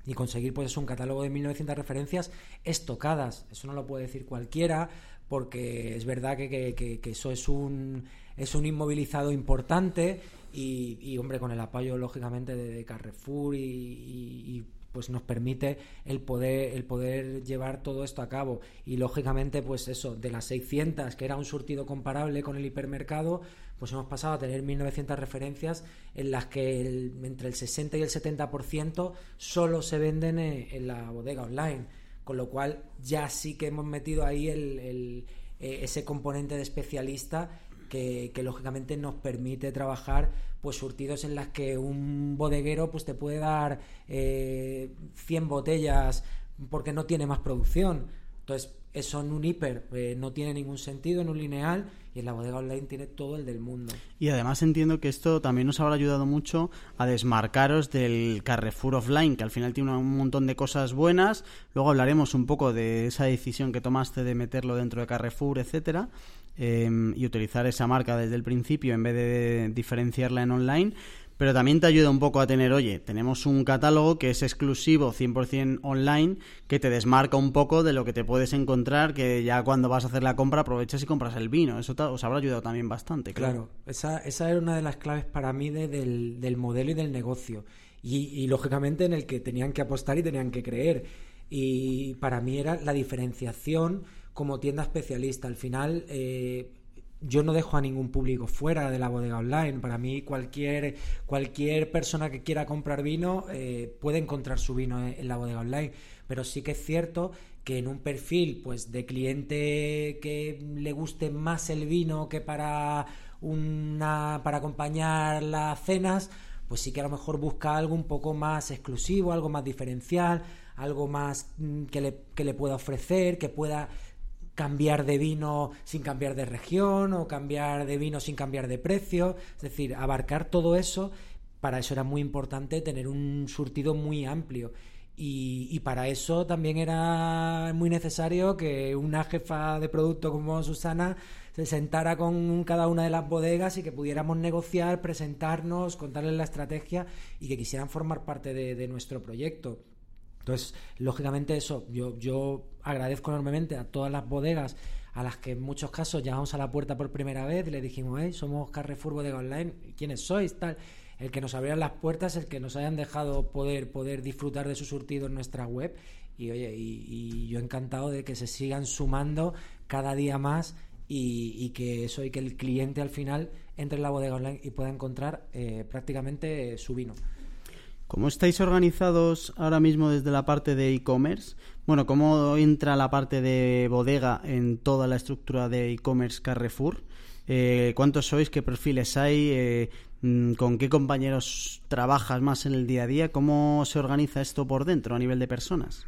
y conseguir pues un catálogo de 1900 referencias estocadas. Eso no lo puede decir cualquiera porque es verdad que, eso es un, es un inmovilizado importante y, hombre, con el apoyo lógicamente de, Carrefour y pues nos permite el poder, el poder llevar todo esto a cabo. Y lógicamente, pues eso, de las 600, que era un surtido comparable con el hipermercado, pues hemos pasado a tener 1900 referencias en las que entre el 60 y el 70% solo se venden en, la bodega online. Con lo cual ya sí que hemos metido ahí el, eh, ese componente de especialista que, lógicamente nos permite trabajar pues surtidos en las que un bodeguero pues te puede dar eh, 100 botellas porque no tiene más producción. Entonces, eso en un hiper eh, no tiene ningún sentido, en un lineal, y en la bodega online tiene todo el del mundo. Y además entiendo que esto también nos habrá ayudado mucho a desmarcaros del Carrefour Offline, que al final tiene un montón de cosas buenas. Luego hablaremos un poco de esa decisión que tomaste de meterlo dentro de Carrefour, etcétera. Em, y utilizar esa marca desde el principio en vez de diferenciarla en online. Pero también te ayuda un poco a tener, oye, tenemos un catálogo que es exclusivo 100% online, que te desmarca un poco de lo que te puedes encontrar, que ya cuando vas a hacer la compra aprovechas y compras el vino. Eso os habrá ayudado también bastante, claro. Claro, esa, esa era una de las claves para mí del, del modelo y del negocio. y, lógicamente en el que tenían que apostar y tenían que creer. Y para mí era la diferenciación como tienda especialista. Al final, eh, yo no dejo a ningún público fuera de la bodega online. Para mí, cualquier, cualquier persona que quiera comprar vino eh, puede encontrar su vino en, la bodega online. Pero sí que es cierto que en un perfil pues de cliente que le guste más el vino que para una para acompañar las cenas, pues sí que a lo mejor busca algo un poco más exclusivo, algo más diferencial, algo más mm, que le, que le pueda ofrecer, que pueda cambiar de vino sin cambiar de región o cambiar de vino sin cambiar de precio, es decir, abarcar todo eso, para eso era muy importante tener un surtido muy amplio. Y, para eso también era muy necesario que una jefa de producto como Susana se sentara con cada una de las bodegas y que pudiéramos negociar, presentarnos, contarles la estrategia y que quisieran formar parte de, nuestro proyecto. Entonces, lógicamente eso, yo, yo agradezco enormemente a todas las bodegas a las que en muchos casos llamamos a la puerta por primera vez y le dijimos, hey, somos Carrefour Bodega Online, ¿quiénes sois? Tal el que nos abrieran las puertas, el que nos hayan dejado poder, poder disfrutar de su surtido en nuestra web. Y oye, y, yo encantado de que se sigan sumando cada día más y, que eso y que el cliente al final entre en la bodega online y pueda encontrar eh, prácticamente su vino. ¿Cómo estáis organizados ahora mismo desde la parte de e-commerce? Bueno, ¿cómo entra la parte de bodega en toda la estructura de e-commerce Carrefour? Eh, ¿Cuántos sois? ¿Qué perfiles hay? Eh, Mm, ¿Con qué compañeros trabajas más en el día a día? ¿Cómo se organiza esto por dentro a nivel de personas?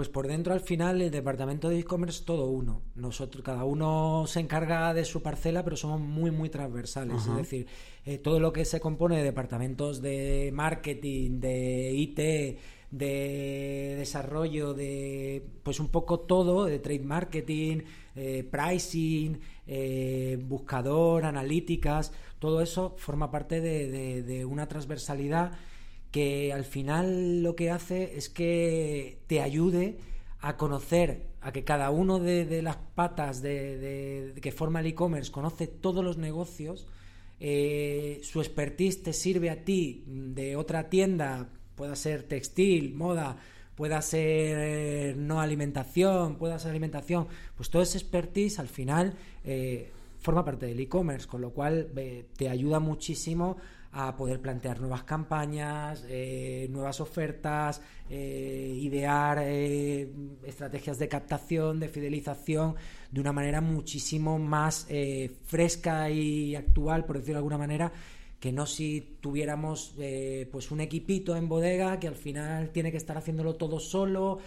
Pues por dentro al final el departamento de e-commerce es todo uno. Nosotros, cada uno se encarga de su parcela, pero somos muy, muy transversales. Es decir, eh, todo lo que se compone de departamentos de marketing, de IT, de desarrollo, de pues un poco todo, de trade marketing, eh, pricing, eh, buscador, analíticas, todo eso forma parte de, una transversalidad que al final lo que hace es que te ayude a conocer, a que cada uno de, las patas de, que forma el e-commerce conoce todos los negocios, eh, su expertise te sirve a ti de otra tienda, pueda ser textil, moda, pueda ser no alimentación, pueda ser alimentación, pues todo ese expertise al final eh, forma parte del e-commerce, con lo cual eh, te ayuda muchísimo a poder plantear nuevas campañas, eh, nuevas ofertas, eh, idear estrategias de captación, de fidelización, de una manera muchísimo más fresca y actual, por decirlo de alguna manera, que no si tuviéramos pues un equipito en bodega que al final tiene que estar haciéndolo todo solo,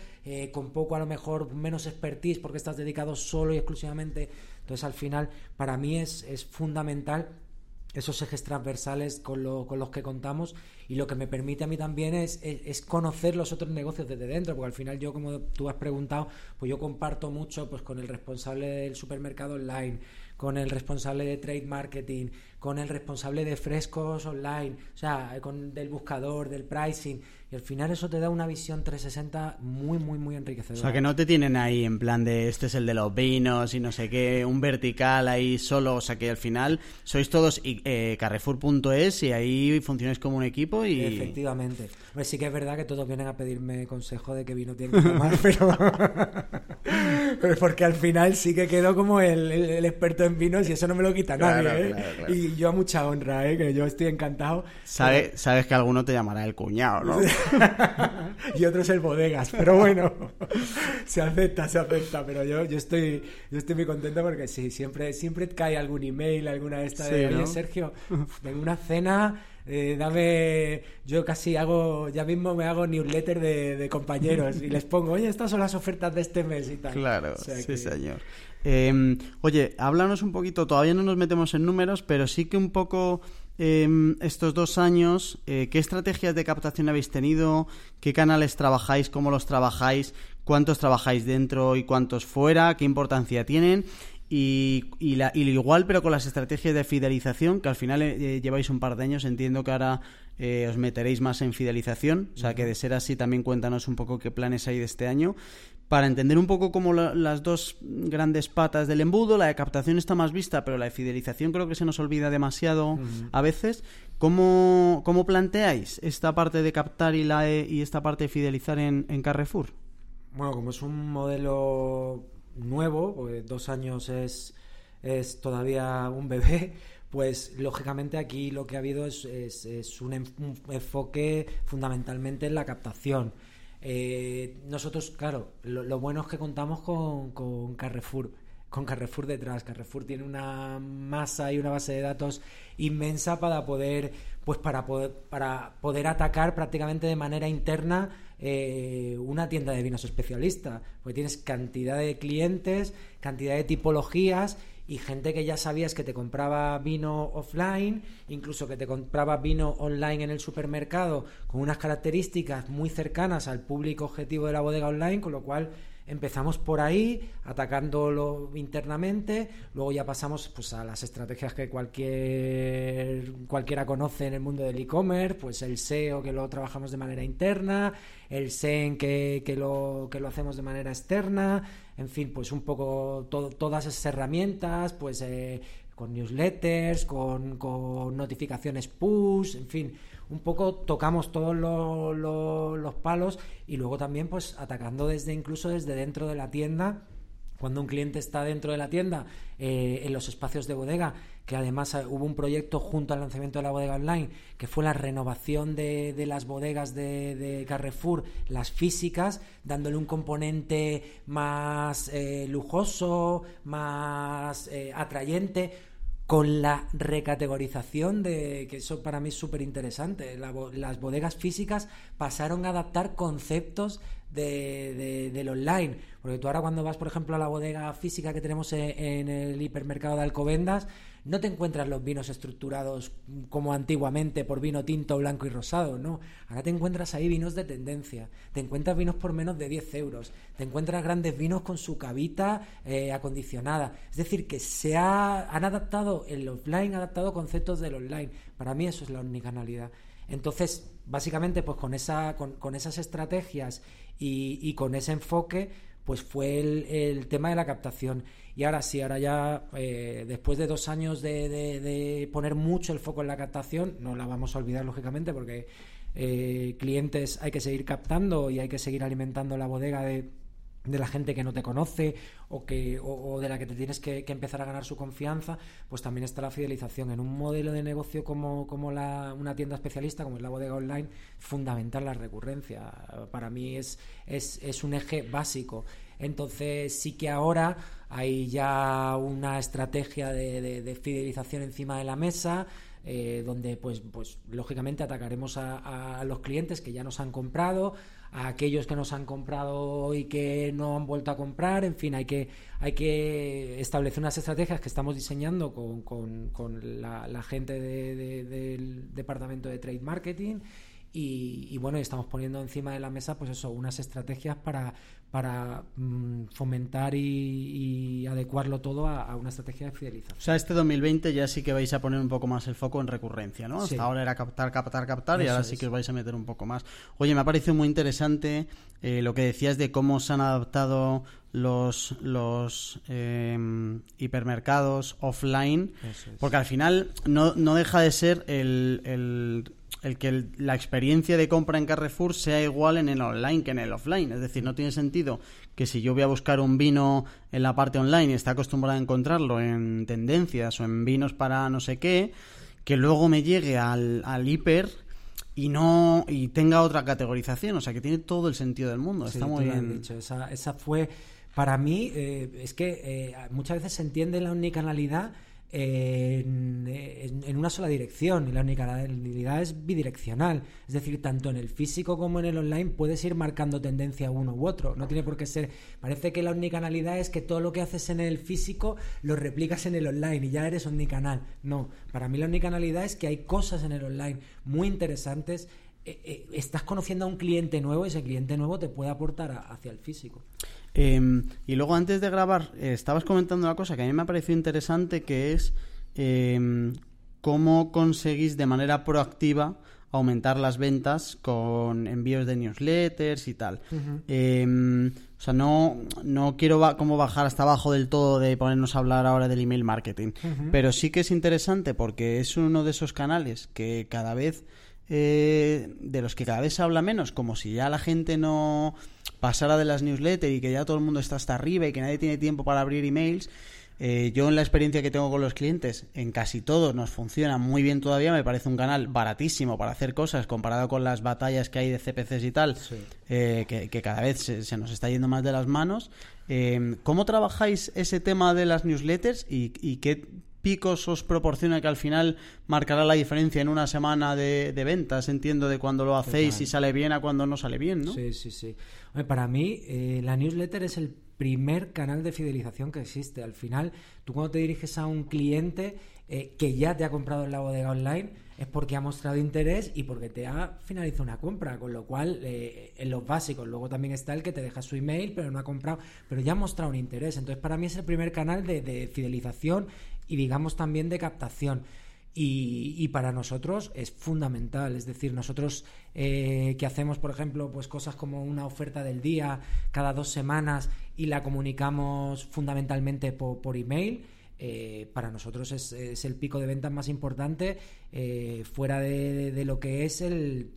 con poco a lo mejor menos expertise porque estás dedicado solo y exclusivamente. Entonces, al final, para mí es, es fundamental esos ejes transversales con, lo, con, los que contamos y lo que me permite a mí también es, es, conocer los otros negocios desde dentro, porque al final yo, como tú has preguntado, pues yo comparto mucho pues con el responsable del supermercado online, con el responsable de trade marketing, con el responsable de frescos online, o sea, con del buscador, del pricing. Y al final eso te da una visión 360 muy, muy, muy enriquecedora. O sea, que no te tienen ahí en plan de este es el de los vinos y no sé qué, un vertical ahí solo. O sea, que al final sois todos eh, carrefour.es y ahí funcionáis como un equipo y... Efectivamente. Pues sí que es verdad que todos vienen a pedirme consejo de qué vino tienen que tomar, pero... pero porque al final sí que quedo como el, experto en vinos y eso no me lo quita nadie. ¿eh? Y yo a mucha honra, ¿eh? que yo estoy encantado. sabes que alguno te llamará el cuñado, ¿no? y otro es el bodegas, pero bueno, se acepta, se acepta, pero yo, yo estoy yo estoy muy contento porque sí, siempre siempre cae algún email, alguna de estas de, Sergio, tengo una cena, eh, dame, yo casi hago, ya mismo me hago newsletter de, compañeros y les pongo, oye, estas son las ofertas de este mes y tal. Claro, sí señor. Em, oye, háblanos un poquito, todavía no nos metemos en números, pero sí que un poco Em, estos dos años, eh, ¿qué estrategias de captación habéis tenido? ¿Qué canales trabajáis? ¿Cómo los trabajáis? ¿Cuántos trabajáis dentro y cuántos fuera? ¿Qué importancia tienen? Y, y, la, y igual, pero con las estrategias de fidelización, que al final eh, lleváis un par de años, entiendo que ahora eh, os meteréis más en fidelización, o sea que de ser así también cuéntanos un poco qué planes hay de este año, para entender un poco cómo las dos grandes patas del embudo, la de captación está más vista, pero la de fidelización creo que se nos olvida demasiado a veces, ¿Cómo, ¿Cómo, planteáis esta parte de captar y, la, y esta parte de fidelizar en, en Carrefour? Bueno, como es un modelo nuevo, dos años es, es todavía un bebé, pues lógicamente aquí lo que ha habido es, es, un, enfoque fundamentalmente en la captación. Eh, nosotros, claro, lo, bueno es que contamos con, con Carrefour con Carrefour detrás. Carrefour tiene una masa y una base de datos inmensa para poder, pues para poder, para poder atacar prácticamente de manera interna eh, una tienda de vinos especialista. Porque tienes cantidad de clientes, cantidad de tipologías y gente que ya sabías que te compraba vino offline, incluso que te compraba vino online en el supermercado con unas características muy cercanas al público objetivo de la bodega online, con lo cual Empezamos por ahí, atacándolo internamente, luego ya pasamos pues, a las estrategias que cualquier, cualquiera conoce en el mundo del e-commerce, pues el SEO que lo trabajamos de manera interna, el SEN que, que, lo, que lo hacemos de manera externa, en fin, pues un poco todas esas herramientas, pues eh, con newsletters, con, con notificaciones push, en fin, un poco tocamos todos los, palos y luego también pues atacando desde incluso desde dentro de la tienda. Cuando un cliente está dentro de la tienda, eh, en los espacios de bodega, que además eh, hubo un proyecto junto al lanzamiento de la bodega online, que fue la renovación de, las bodegas de, Carrefour, las físicas, dándole un componente más eh, lujoso, más atrayente con la recategorización de que eso para mí es súper interesante. las bodegas físicas pasaron a adaptar conceptos de, del online. Porque tú ahora cuando vas, por ejemplo, a la bodega física que tenemos en el hipermercado de Alcobendas, no te encuentras los vinos estructurados como antiguamente por vino tinto, blanco y rosado, no. Ahora te encuentras ahí vinos de tendencia, te encuentras vinos por menos de 10 euros, te encuentras grandes vinos con su cavita eh, acondicionada. Es decir, que se ha, han adaptado el offline, adaptado conceptos del online. Para mí eso es la omnicanalidad. Entonces, básicamente, pues con, esa, con, esas estrategias y, con ese enfoque, pues fue el, tema de la captación. Y ahora sí, ahora ya, eh, después de dos años de, poner mucho el foco en la captación, no la vamos a olvidar, lógicamente, porque eh, clientes hay que seguir captando y hay que seguir alimentando la bodega de de la gente que no te conoce o, que, o, de la que te tienes que, empezar a ganar su confianza, pues también está la fidelización. En un modelo de negocio como, como la, una tienda especialista, como es la bodega online, fundamental la recurrencia. Para mí es, es, es un eje básico. Entonces sí que ahora hay ya una estrategia de, fidelización encima de la mesa. Eh, donde pues, pues lógicamente atacaremos a los clientes que ya nos han comprado, a aquellos que nos han comprado y que no han vuelto a comprar. En fin, hay que, hay que establecer unas estrategias que estamos diseñando con, con, la, gente del departamento de trade marketing. Y, bueno, estamos poniendo encima de la mesa, pues eso, unas estrategias para, para mm, fomentar y, adecuarlo todo a, una estrategia de fidelización. O sea, este 2020 ya sí que vais a poner un poco más el foco en recurrencia, ¿no? Hasta ahora era captar, captar, captar y ahora sí que os vais a meter un poco más. Oye, me ha parecido muy interesante eh, lo que decías de cómo se han adaptado los, los em, hipermercados offline, porque al final no, no deja de ser el el que la experiencia de compra en Carrefour sea igual en el online que en el offline. Es decir, no tiene sentido que si yo voy a buscar un vino en la parte online y está acostumbrado a encontrarlo en tendencias o en vinos para no sé qué, que luego me llegue al, hiper y no y tenga otra categorización. O sea, que tiene todo el sentido del mundo. Está muy bien. Dicho. Esa, esa fue, para mí, eh, es que eh, muchas veces se entiende la unicanalidad en, una sola dirección y la unicanalidad es bidireccional. Es decir, tanto en el físico como en el online puedes ir marcando tendencia uno u otro. No tiene por qué ser. Parece que la unicanalidad es que todo lo que haces en el físico lo replicas en el online y ya eres omnicanal. No, para mí la unicanalidad es que hay cosas en el online muy interesantes. Eh, eh, estás conociendo a un cliente nuevo y ese cliente nuevo te puede aportar hacia el físico. Em, y luego antes de grabar, eh, estabas comentando una cosa que a mí me ha parecido interesante, que es em, cómo conseguís de manera proactiva aumentar las ventas con envíos de newsletters y tal. Em, o sea, no, no quiero como bajar hasta abajo del todo de ponernos a hablar ahora del email marketing, pero sí que es interesante porque es uno de esos canales que cada vez... Eh, de los que cada vez se habla menos, como si ya la gente no pasara de las newsletters y que ya todo el mundo está hasta arriba y que nadie tiene tiempo para abrir emails. Eh, yo en la experiencia que tengo con los clientes, en casi todos nos funciona muy bien todavía, me parece un canal baratísimo para hacer cosas comparado con las batallas que hay de CPCs y tal, eh, que, cada vez se, nos está yendo más de las manos. Eh, ¿Cómo trabajáis ese tema de las newsletters y, qué picos os proporciona que al final marcará la diferencia en una semana de, ventas, entiendo, de cuando lo hacéis y sale bien a cuando no sale bien, ¿no? Sí, sí, sí. Para mí, la newsletter es el primer canal de fidelización que existe. Al final, tú cuando te diriges a un cliente eh, que ya te ha comprado en la bodega online, es porque ha mostrado interés y porque te ha finalizado una compra, con lo cual eh, en los básicos, luego también está el que te deja su email, pero no ha comprado, pero ya ha mostrado un interés. Entonces, para mí es el primer canal de fidelización y digamos también de captación. Y, para nosotros es fundamental. Es decir, nosotros eh, que hacemos, por ejemplo, pues cosas como una oferta del día cada dos semanas y la comunicamos fundamentalmente por, email. Eh, para nosotros es, el pico de ventas más importante eh, fuera de, lo que es el,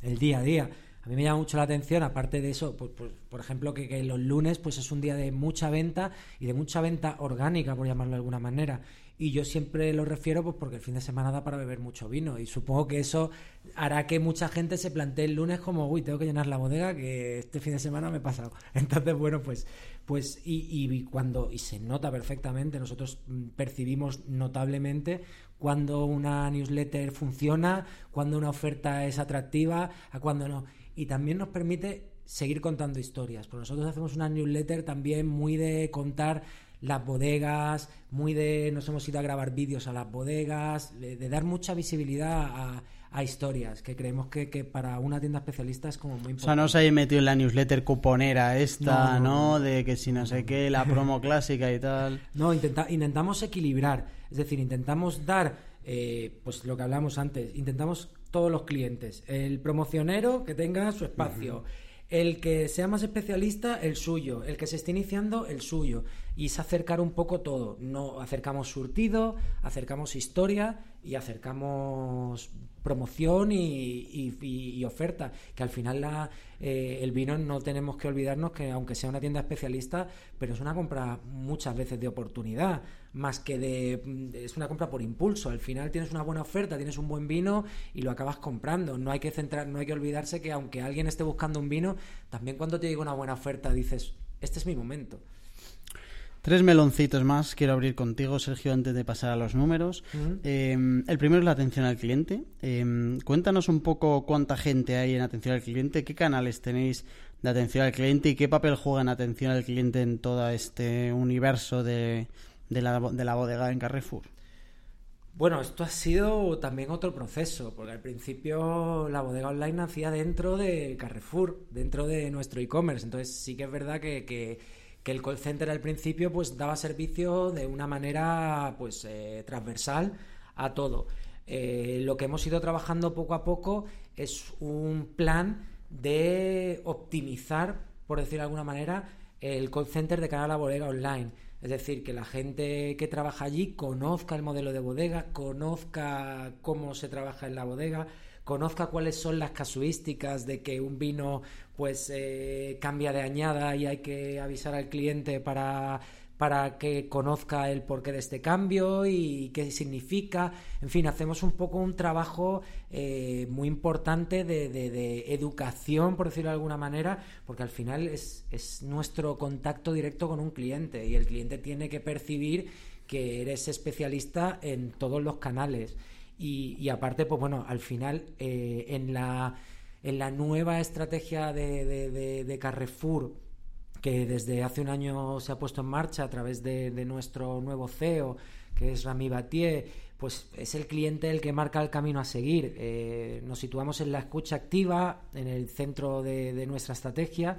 día a día. A mí me llama mucho la atención, aparte de eso, pues, pues, por ejemplo, que, los lunes pues es un día de mucha venta y de mucha venta orgánica, por llamarlo de alguna manera. Y yo siempre lo refiero pues porque el fin de semana da para beber mucho vino. Y supongo que eso hará que mucha gente se plantee el lunes como uy tengo que llenar la bodega que este fin de semana me he pasado entonces bueno pues pues y, y cuando y se nota perfectamente nosotros percibimos notablemente cuando una newsletter funciona cuando una oferta es atractiva a cuando no y también nos permite seguir contando historias porque nosotros hacemos una newsletter también muy de contar las bodegas, muy de nos hemos ido a grabar vídeos a las bodegas, de, dar mucha visibilidad a, historias, que creemos que, para una tienda especialista es como muy importante. O sea, no se haya metido en la newsletter cuponera esta, ¿no? De que si no sé qué, la promo clásica y tal. No, intentamos equilibrar, es decir, intentamos dar, eh, pues lo que hablamos antes, intentamos todos los clientes, el promocionero que tenga su espacio. El que sea más especialista, el suyo. El que se esté iniciando, el suyo. Y es acercar un poco todo. No acercamos surtido, acercamos historia y acercamos promoción y, oferta. Que al final la, eh, el vino no tenemos que olvidarnos que aunque sea una tienda especialista, pero es una compra muchas veces de oportunidad, más que de... es una compra por impulso. Al final tienes una buena oferta, tienes un buen vino y lo acabas comprando. No hay que centrar, no hay que olvidarse que aunque alguien esté buscando un vino, también cuando te llega una buena oferta dices, este es mi momento. Tres meloncitos más quiero abrir contigo, Sergio, antes de pasar a los números. Em, el primero es la atención al cliente. Em, cuéntanos un poco cuánta gente hay en atención al cliente, qué canales tenéis de atención al cliente y qué papel juega en atención al cliente en todo este universo de, la, de la bodega en Carrefour. Bueno, esto ha sido también otro proceso, porque al principio la bodega online nacía dentro de Carrefour, dentro de nuestro e-commerce. Entonces sí que es verdad que que el call center al principio pues daba servicio de una manera pues eh, transversal a todo. Eh, lo que hemos ido trabajando poco a poco es un plan de optimizar, por decir de alguna manera, el call center de cara a la bodega online. Es decir, que la gente que trabaja allí conozca el modelo de bodega, conozca cómo se trabaja en la bodega, conozca cuáles son las casuísticas de que un vino pues eh, cambia de añada y hay que avisar al cliente para para que conozca el porqué de este cambio y qué significa. En fin, hacemos un poco un trabajo eh, muy importante de, educación, por decirlo de alguna manera, porque al final es, es nuestro contacto directo con un cliente y el cliente tiene que percibir que eres especialista en todos los canales. Y, aparte, pues bueno, al final eh, en, la, en la nueva estrategia de, Carrefour, que desde hace un año se ha puesto en marcha a través de, nuestro nuevo CEO, que es Rami Batier, pues es el cliente el que marca el camino a seguir. Eh, nos situamos en la escucha activa, en el centro de, nuestra estrategia.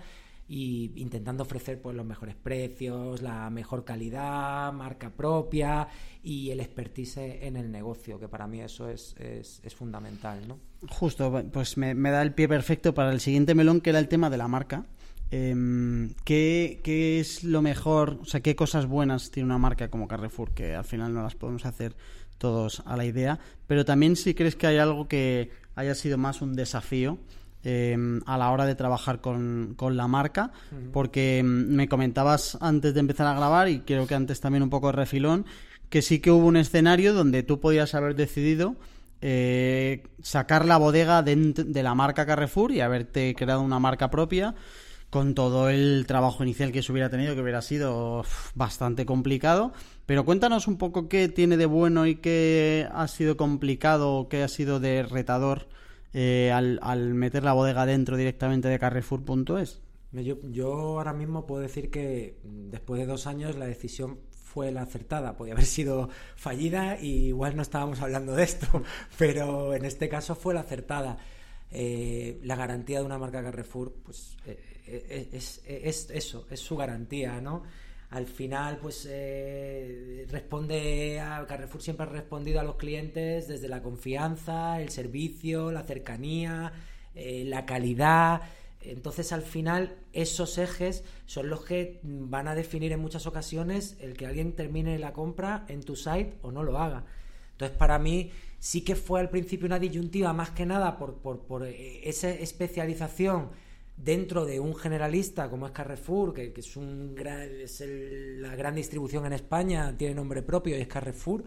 y intentando ofrecer pues los mejores precios, la mejor calidad, marca propia y el expertise en el negocio, que para mí eso es, es, fundamental. Justo, pues me, da el pie perfecto para el siguiente melón, que era el tema de la marca. Em, ¿qué, ¿Qué es lo mejor, o sea, qué cosas buenas tiene una marca como Carrefour, que al final no las podemos hacer todos a la idea, pero también si crees que hay algo que haya sido más un desafío Em, a la hora de trabajar con, la marca, porque em, me comentabas antes de empezar a grabar, y creo que antes también un poco de refilón, que sí que hubo un escenario donde tú podías haber decidido eh, sacar la bodega de, de la marca Carrefour y haberte creado una marca propia con todo el trabajo inicial que se hubiera tenido, que hubiera sido bastante complicado. Pero cuéntanos un poco qué tiene de bueno y qué ha sido complicado qué ha sido de retador eh, al, meter la bodega dentro directamente de Carrefour.es? Yo, yo ahora mismo puedo decir que mm, después de dos años la decisión fue la acertada. Podía haber sido fallida y igual no estábamos hablando de esto, pero en este caso fue la acertada. Eh, la garantía de una marca Carrefour, pues eh, es, es, eso, es su garantía, ¿no? al final pues eh, responde a Carrefour siempre ha respondido a los clientes desde la confianza, el servicio, la cercanía, eh, la calidad. Entonces al final esos ejes son los que van a definir en muchas ocasiones el que alguien termine la compra en tu site o no lo haga. Entonces para mí sí que fue al principio una disyuntiva más que nada por, por, por eh, esa especialización dentro de un generalista como es Carrefour, que, es, un es la gran distribución en España, tiene nombre propio y es Carrefour.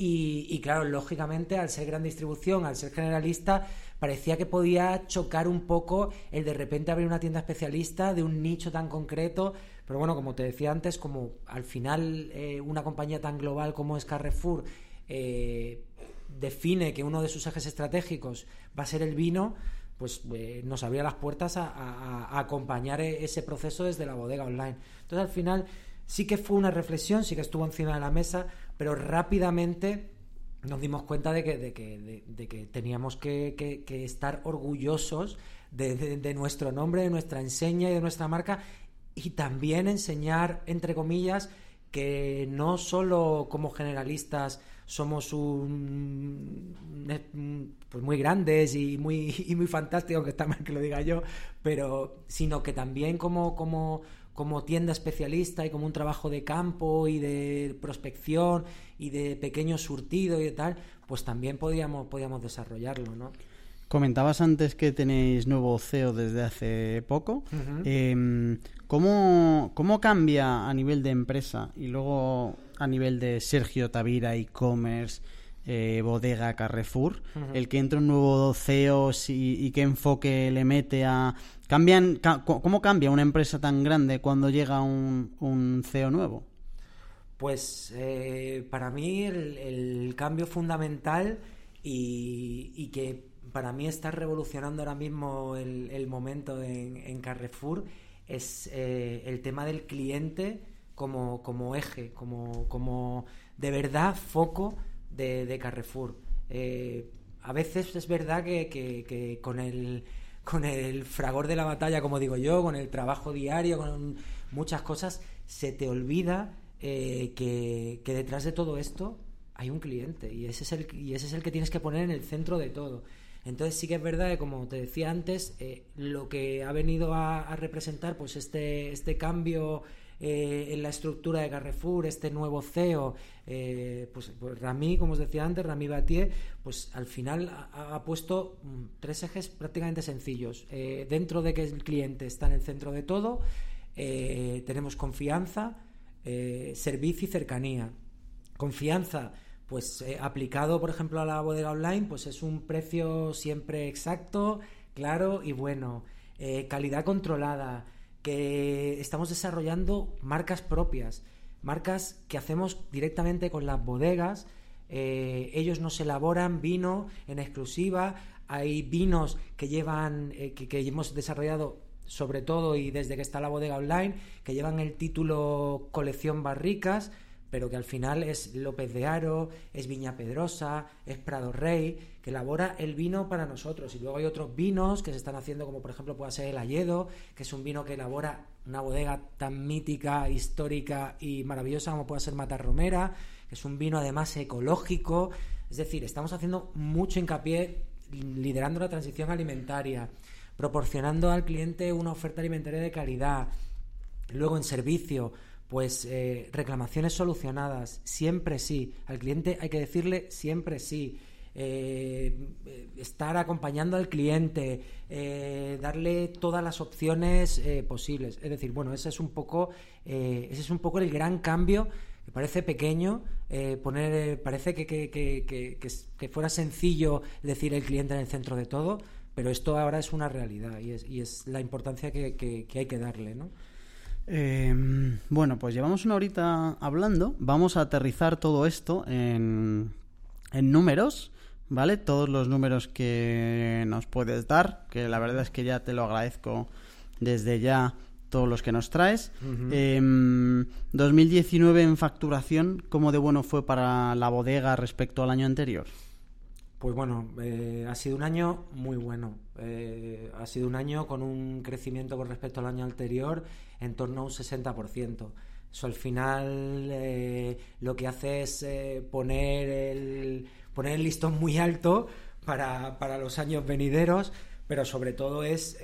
Y, claro, lógicamente, al ser gran distribución, al ser generalista, parecía que podía chocar un poco el de repente abrir una tienda especialista de un nicho tan concreto. Pero bueno, como te decía antes, como al final eh, una compañía tan global como es Carrefour eh, define que uno de sus ejes estratégicos va a ser el vino, pues eh, nos abría las puertas a, acompañar e, ese proceso desde la bodega online. Entonces al final sí que fue una reflexión, sí que estuvo encima de la mesa, pero rápidamente nos dimos cuenta de que, de que, de, que teníamos que, estar orgullosos de, nuestro nombre, de nuestra enseña y de nuestra marca y también enseñar, entre comillas, que no solo como generalistas somos un, pues muy grandes y muy, y muy fantásticos, aunque está mal que lo diga yo, pero sino que también como, como, como tienda especialista y como un trabajo de campo y de prospección y de pequeño surtido y de tal, pues también podíamos, podíamos desarrollarlo, ¿no? Comentabas antes que tenéis nuevo CEO desde hace poco. Em, ¿cómo, ¿Cómo cambia a nivel de empresa y luego a nivel de Sergio Tavira, e-commerce, eh, bodega, Carrefour, el que entra un nuevo CEO y, qué enfoque le mete a... cambian ¿Cómo cambia una empresa tan grande cuando llega un, CEO nuevo? Pues eh, para mí el, cambio fundamental y, que para mí está revolucionando ahora mismo el, momento en, Carrefour es eh, el tema del cliente como, como eje, como, como de verdad foco de, Carrefour. Eh, a veces es verdad que, con el con el fragor de la batalla, como digo yo, con el trabajo diario, con muchas cosas, se te olvida eh, que, detrás de todo esto hay un cliente y ese, es el, y ese es el que tienes que poner en el centro de todo. Entonces sí que es verdad que, como te decía antes, eh, lo que ha venido a, a, representar pues este, este cambio eh, en la estructura de Carrefour, este nuevo CEO, eh, pues, pues, Rami, como os decía antes, Rami Batier, pues al final ha, puesto mm, tres ejes prácticamente sencillos. Eh, dentro de que el cliente está en el centro de todo, tenemos confianza, servicio y cercanía. Confianza, pues aplicado, por ejemplo, a la bodega online, pues es un precio siempre exacto, claro y bueno. calidad controlada, estamos desarrollando marcas propias, marcas que hacemos directamente con las bodegas. Eh, ellos nos elaboran vino en exclusiva. Hay vinos que llevan, eh, que, hemos desarrollado sobre todo y desde que está la bodega online, que llevan el título colección barricas, pero que al final es López de Aro, es Viña Pedrosa, es Prado Rey, que elabora el vino para nosotros. Y luego hay otros vinos que se están haciendo, como por ejemplo puede ser el Ayedo, que es un vino que elabora una bodega tan mítica, histórica y maravillosa como puede ser Matarromera, que es un vino además ecológico. Es decir, estamos haciendo mucho hincapié liderando la transición alimentaria, proporcionando al cliente una oferta alimentaria de calidad, luego en servicio, pues eh, reclamaciones solucionadas, siempre sí. Al cliente hay que decirle siempre sí. Eh, estar acompañando al cliente, eh, darle todas las opciones posibles. Es decir, bueno, ese es un poco, ese es un poco el gran cambio que parece pequeño, poner, parece que, que, que, que, fuera sencillo decir el cliente en el centro de todo, pero esto ahora es una realidad y es, y es la importancia que, hay que darle, ¿no? Em, bueno, pues llevamos una horita hablando. Vamos a aterrizar todo esto en, en números, ¿vale? Todos los números que nos puedes dar, que la verdad es que ya te lo agradezco desde ya todos los que nos traes. 2019 em, en facturación, ¿cómo de bueno fue para la bodega respecto al año anterior? Pues bueno, eh, ha sido un año muy bueno. Eh, ha sido un año con un crecimiento con respecto al año anterior en torno a un 60%. Eso al final eh, lo que hace es poner, el, poner el listón muy alto para, para los años venideros, pero sobre todo es,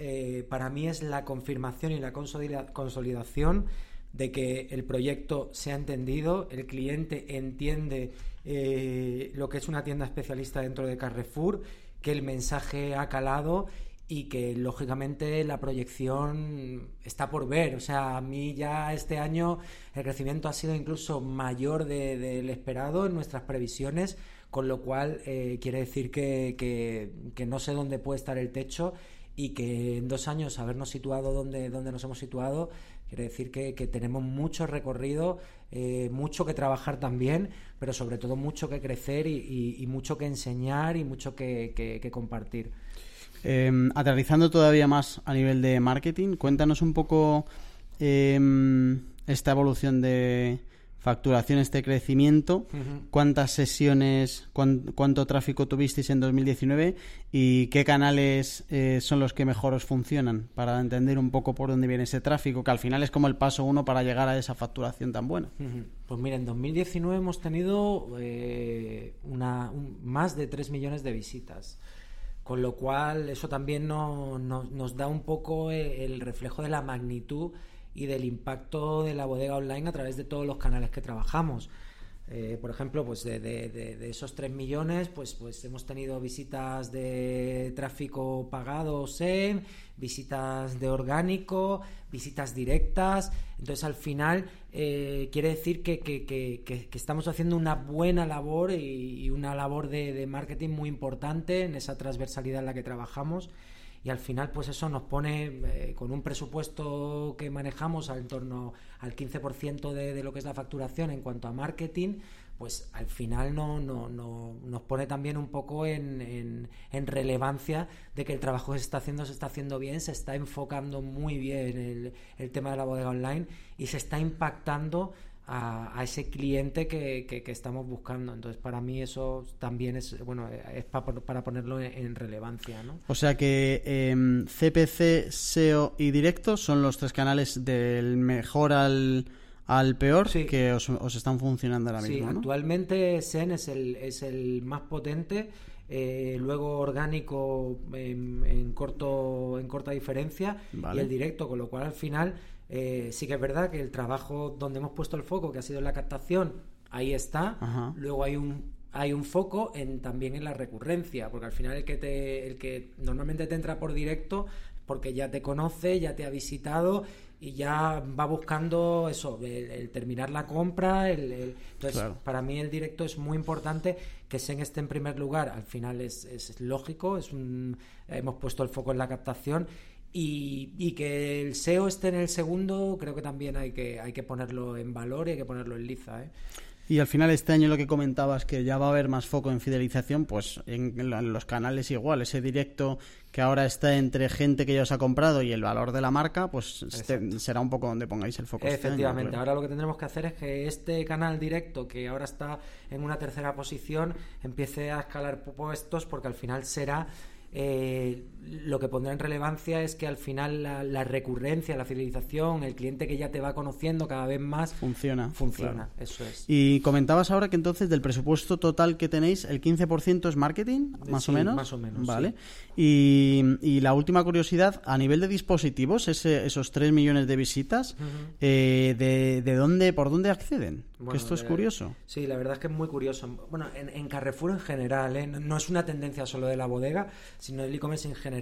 para mí es la confirmación y la consolidación de que el proyecto se ha entendido, el cliente entiende eh, lo que es una tienda especialista dentro de Carrefour, que el mensaje ha calado y que lógicamente la proyección está por ver. O sea, a mí ya este año el crecimiento ha sido incluso mayor del esperado en nuestras previsiones, con lo cual eh, quiere decir que, que, no sé dónde puede estar el techo y que en dos años habernos situado donde, donde nos hemos situado quiere decir que, tenemos mucho recorrido, eh, mucho que trabajar también, pero sobre todo mucho que crecer y, mucho que enseñar y mucho que, compartir. Eh, aterrizando todavía más a nivel de marketing, cuéntanos un poco em, esta evolución de, facturación, este crecimiento, cuántas sesiones, cuánto tráfico tuvisteis en 2019 y qué canales eh, son los que mejor os funcionan para entender un poco por dónde viene ese tráfico, que al final es como el paso uno para llegar a esa facturación tan buena. Pues mira, en 2019 hemos tenido eh, una, más de 3 millones de visitas. Con lo cual, eso también nos da un poco eh, el reflejo de la magnitud y del impacto de la bodega online a través de todos los canales que trabajamos. Eh, por ejemplo, pues de, esos 3 millones, pues, pues hemos tenido visitas de tráfico pagado SEM, visitas de orgánico, visitas directas. Entonces, al final, eh, quiere decir que, que, estamos haciendo una buena labor y una labor de marketing muy importante en esa transversalidad en la que trabajamos y al final pues eso nos pone eh, con un presupuesto que manejamos al torno al 15% de, de, lo que es la facturación en cuanto a marketing pues al final no, no, no nos pone también un poco en, en, en, relevancia de que el trabajo que se está haciendo se está haciendo bien, se está enfocando muy bien el, el tema de la bodega online y se está impactando a, ese cliente que, que, estamos buscando. Entonces, para mí eso también es, bueno, es para ponerlo en, relevancia, ¿no? O sea que CPC, em, SEO y Directo son los tres canales del mejor al, al peor que os, están funcionando ahora mismo, Sí, actualmente SEN es el, es el más potente. Eh, luego orgánico en, corto en corta diferencia y el directo con lo cual al final eh, sí que es verdad que el trabajo donde hemos puesto el foco, que ha sido en la captación, ahí está. Luego hay un hay un foco en también en la recurrencia, porque al final el que te el que normalmente te entra por directo porque ya te conoce, ya te ha visitado y ya va buscando eso, el, terminar la compra. El, entonces, para mí el directo es muy importante que SEN esté en primer lugar. Al final es, es lógico, es un, hemos puesto el foco en la captación y, que el SEO esté en el segundo, creo que también hay que, hay que ponerlo en valor y hay que ponerlo en liza. ¿eh? Y al final este año lo que comentabas que ya va a haber más foco en fidelización, pues en, en los canales igual, ese directo que ahora está entre gente que ya os ha comprado y el valor de la marca, pues este será un poco donde pongáis el foco. Este Efectivamente, ahora lo que tendremos que hacer es que este canal directo, que ahora está en una tercera posición, empiece a escalar puestos porque al final será eh, lo que pondrá en relevancia es que al final la, recurrencia, la fidelización, el cliente que ya te va conociendo cada vez más funciona. Funciona, eso es. Y comentabas ahora que entonces del presupuesto total que tenéis, el 15% es marketing, más o menos. Más o menos. Vale. Y, la última curiosidad, a nivel de dispositivos, esos 3 millones de visitas, eh, de, dónde, ¿por dónde acceden? que esto es curioso. Sí, la verdad es que es muy curioso. Bueno, en, Carrefour en general, ¿eh? no, es una tendencia solo de la bodega, sino del e-commerce en general,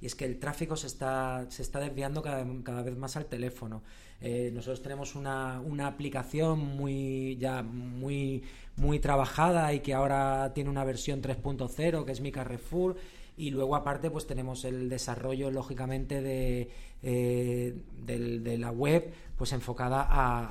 y es que el tráfico se está, se está desviando cada, cada vez más al teléfono. Eh, nosotros tenemos una, una aplicación muy ya muy muy trabajada y que ahora tiene una versión 3.0 que es mi Carrefour y luego aparte pues tenemos el desarrollo lógicamente de, eh, de, la web pues enfocada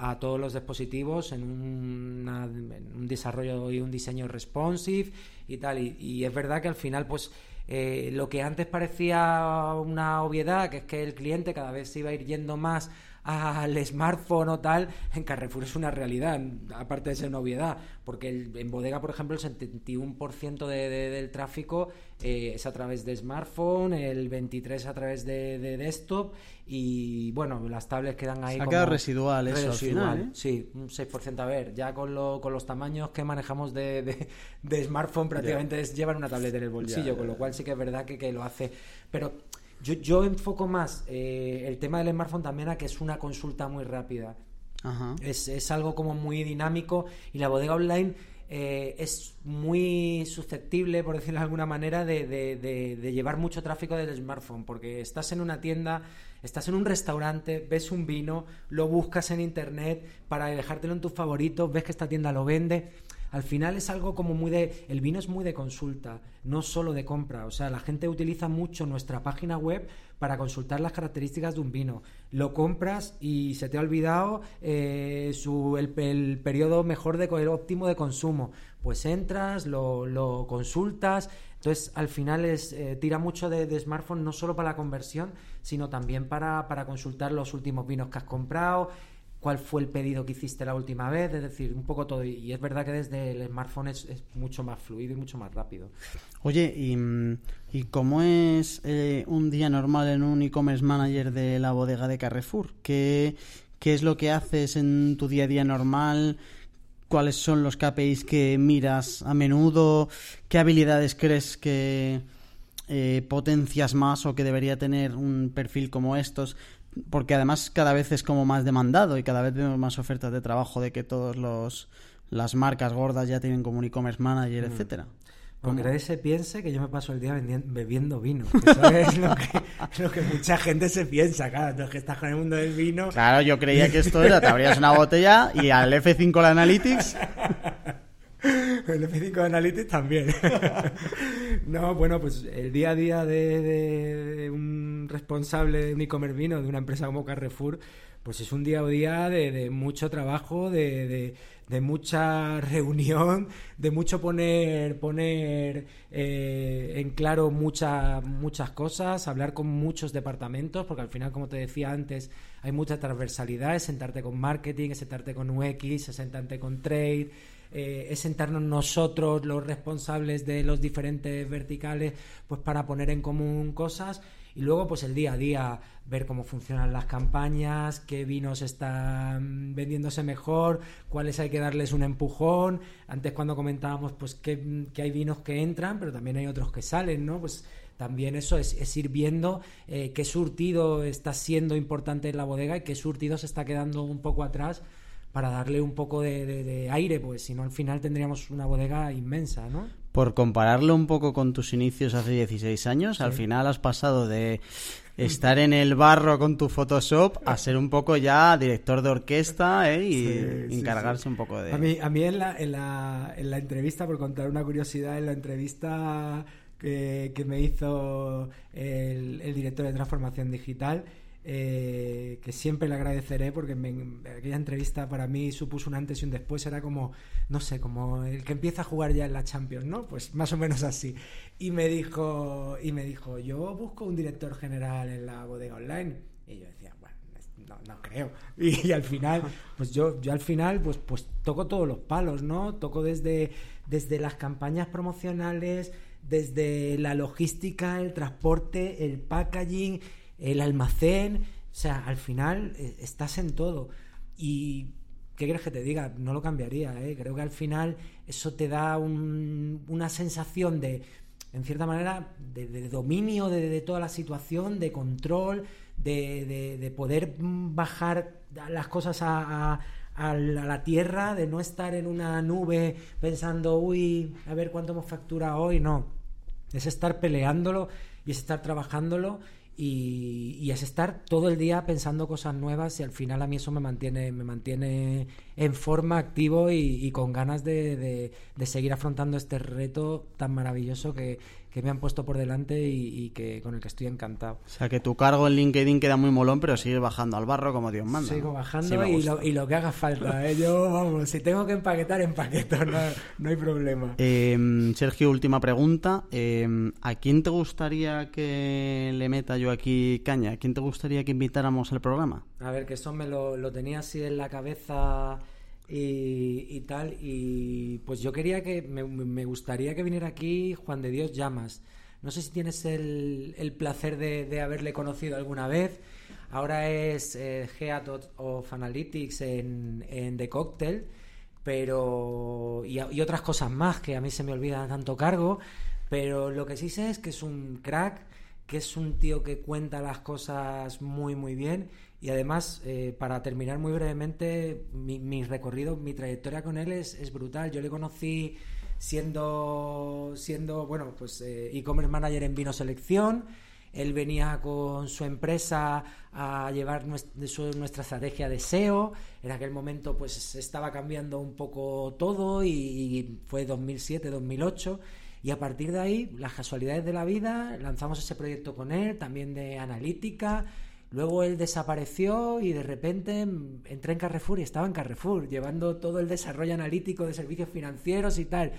a, todos los dispositivos en, un desarrollo y un diseño responsive y tal y, es verdad que al final pues eh, lo que antes parecía una obviedad que es que el cliente cada vez se iba a ir yendo más al smartphone o tal, en Carrefour es una realidad, aparte de ser una obviedad, porque en bodega, por ejemplo, el 71% de, del tráfico eh, es a través de smartphone, el 23% a través de, desktop y bueno, las tablets quedan ahí. Se residual eso residual, ¿eh? Sí, un 6%. A ver, ya con, lo, con los tamaños que manejamos de, de smartphone prácticamente es llevar una tableta en el bolsillo, con lo cual sí que es verdad que, que lo hace. Pero yo, yo enfoco más eh, el tema del smartphone también a que es una consulta muy rápida. Es, es, algo como muy dinámico y la bodega online eh, es muy susceptible, por decirlo de alguna manera, de, de, llevar mucho tráfico del smartphone, porque estás en una tienda, estás en un restaurante, ves un vino, lo buscas en internet para dejártelo en tus favoritos, ves que esta tienda lo vende al final es algo como muy de... El vino es muy de consulta, no solo de compra. O sea, la gente utiliza mucho nuestra página web para consultar las características de un vino. Lo compras y se te ha olvidado eh, el, periodo mejor de el óptimo de consumo. Pues entras, lo, consultas. Entonces, al final es, eh, tira mucho de, smartphone no solo para la conversión, sino también para, para consultar los últimos vinos que has comprado cuál fue el pedido que hiciste la última vez, es decir, un poco todo. Y es verdad que desde el smartphone es, mucho más fluido y mucho más rápido. Oye, ¿y, cómo es eh, un día normal en un e-commerce manager de la bodega de Carrefour? ¿Qué, ¿Qué es lo que haces en tu día a día normal? ¿Cuáles son los KPIs que miras a menudo? ¿Qué habilidades crees que eh, potencias más o que debería tener un perfil como estos? Porque además cada vez es como más demandado y cada vez vemos más ofertas de trabajo de que todos los las marcas gordas ya tienen como un e-commerce manager, mm. etcétera. Porque nadie se piense que yo me paso el día bebiendo vino. Eso es lo que, lo que, mucha gente se piensa, claro. Entonces que estás con el mundo del vino. Claro, yo creía que esto era, te abrías una botella y al F5 la Analytics el F5 Analytics también. no, bueno, pues el día a día de, un responsable de un e-commerce vino de una empresa como Carrefour, pues es un día a día de, mucho trabajo, de, mucha reunión, de mucho poner, poner eh, en claro muchas muchas cosas, hablar con muchos departamentos, porque al final, como te decía antes, hay mucha transversalidad, es sentarte con marketing, es sentarte con UX, es sentarte con trade eh, es sentarnos nosotros, los responsables de los diferentes verticales, pues para poner en común cosas y luego pues el día a día ver cómo funcionan las campañas, qué vinos están vendiéndose mejor, cuáles hay que darles un empujón. Antes cuando comentábamos pues que, hay vinos que entran, pero también hay otros que salen, ¿no? Pues también eso es, ir viendo eh, qué surtido está siendo importante en la bodega y qué surtido se está quedando un poco atrás para darle un poco de, aire, pues si no al final tendríamos una bodega inmensa, ¿no? Por compararlo un poco con tus inicios hace 16 años, al final has pasado de estar en el barro con tu Photoshop a ser un poco ya director de orquesta ¿eh? y encargarse un poco de... A mí, a mí en, la, en, la, en la entrevista, por contar una curiosidad, en la entrevista que, que me hizo el, el director de transformación digital, eh, que siempre le agradeceré porque aquella entrevista para mí supuso un antes y un después, era como, no sé, como el que empieza a jugar ya en la Champions, ¿no? Pues más o menos así. Y me dijo, y me dijo, yo busco un director general en la bodega online. Y yo decía, bueno, no, creo. Y, al final, pues yo, yo al final, pues, pues toco todos los palos, ¿no? Toco desde, desde las campañas promocionales, desde la logística, el transporte, el packaging, el almacén, o sea, al final eh, estás en todo. Y, ¿qué quieres que te diga? No lo cambiaría, ¿eh? Creo que al final eso te da una sensación de, en cierta manera, de, dominio de, toda la situación, de control, de, poder bajar las cosas a, a la tierra, de no estar en una nube pensando, uy, a ver cuánto hemos facturado hoy, no. Es estar peleándolo y es estar trabajándolo y, es estar todo el día pensando cosas nuevas y al final a mí eso me mantiene, me mantiene en forma, activo y, con ganas de, seguir afrontando este reto tan maravilloso que, que me han puesto por delante y, que con el que estoy encantado. O sea, que tu cargo en LinkedIn queda muy molón, pero sigues bajando al barro como Dios manda. Sigo bajando y, lo, que haga falta. ¿eh? Yo, vamos, si tengo que empaquetar, empaqueto, no, no hay problema. Em, Sergio, última pregunta. Em, ¿A quién te gustaría que le meta yo aquí caña? ¿A quién te gustaría que invitáramos al programa? A ver, que eso me lo, lo tenía así en la cabeza y, tal. Y pues yo quería que, me, gustaría que viniera aquí Juan de Dios Llamas. No sé si tienes el, el placer de, haberle conocido alguna vez. Ahora es eh, of Analytics en, en The Cocktail, pero. Y, y, otras cosas más que a mí se me olvidan tanto cargo. Pero lo que sí sé es que es un crack, que es un tío que cuenta las cosas muy, muy bien y además, eh, para terminar muy brevemente, mi, recorrido, mi trayectoria con él es, es, brutal. Yo le conocí siendo, siendo bueno, pues eh, e-commerce manager en Vino Selección. Él venía con su empresa a llevar nuestra, estrategia de SEO. En aquel momento, pues estaba cambiando un poco todo y, y fue 2007-2008. Y a partir de ahí, las casualidades de la vida, lanzamos ese proyecto con él, también de analítica Luego él desapareció y de repente entré en Carrefour y estaba en Carrefour, llevando todo el desarrollo analítico de servicios financieros y tal.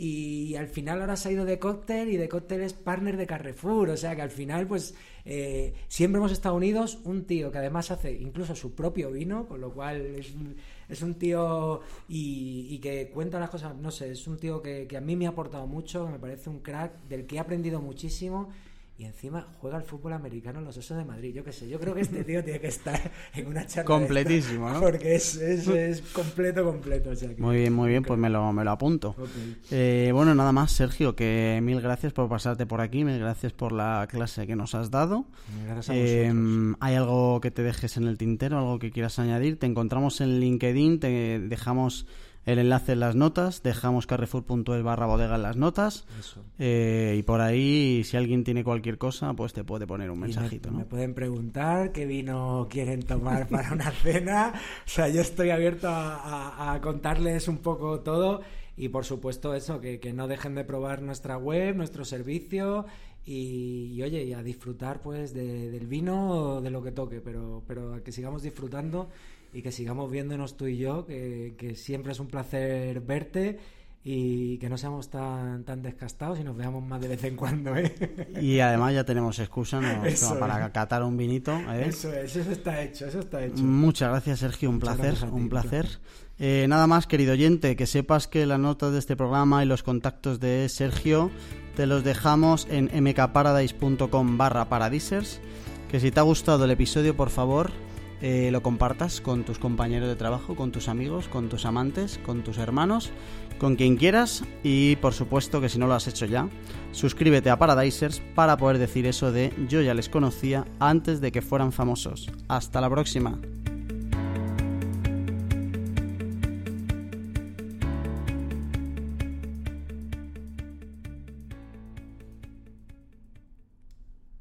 Y al final ahora se ha ido de cóctel y de cóctel es partner de Carrefour. O sea que al final, pues eh, siempre hemos estado unidos. Un tío que además hace incluso su propio vino, con lo cual es un, es un tío y, que cuenta las cosas. No sé, es un tío que, que a mí me ha aportado mucho, me parece un crack, del que he aprendido muchísimo y encima juega al fútbol americano en los Osos de Madrid. Yo qué sé, yo creo que este tío tiene que estar en una charla. Completísimo, ¿no? Porque es, es, completo, completo. muy bien, muy bien, pues me lo, me lo apunto. Eh, bueno, nada más, Sergio, que mil gracias por pasarte por aquí, mil gracias por la clase que nos has dado. Gracias a eh, ¿Hay algo que te dejes en el tintero, algo que quieras añadir? Te encontramos en LinkedIn, te dejamos el enlace en las notas, dejamos carrefour.es barra bodega en las notas eh, y por ahí si alguien tiene cualquier cosa pues te puede poner un mensajito. Me, pueden preguntar qué vino quieren tomar para una cena, o sea yo estoy abierto a, contarles un poco todo y por supuesto eso, que, no dejen de probar nuestra web, nuestro servicio y, oye, y a disfrutar pues del vino o de lo que toque, pero, pero que sigamos disfrutando y que sigamos viéndonos tú y yo, que, que siempre es un placer verte y que no seamos tan, tan descastados y nos veamos más de vez en cuando. ¿eh? Y además ya tenemos excusa para catar un vinito. ¿eh? Eso es, eso está hecho, eso está hecho. Muchas gracias Sergio, un placer, un placer. Eh, nada más, querido oyente, que sepas que las notas de este programa y los contactos de Sergio te los dejamos en mkparadise.com barra paradisers. Que si te ha gustado el episodio, por favor, eh, lo compartas con tus compañeros de trabajo, con tus amigos, con tus amantes, con tus hermanos, con quien quieras y por supuesto que si no lo has hecho ya, suscríbete a Paradisers para poder decir eso de yo ya les conocía antes de que fueran famosos. Hasta la próxima.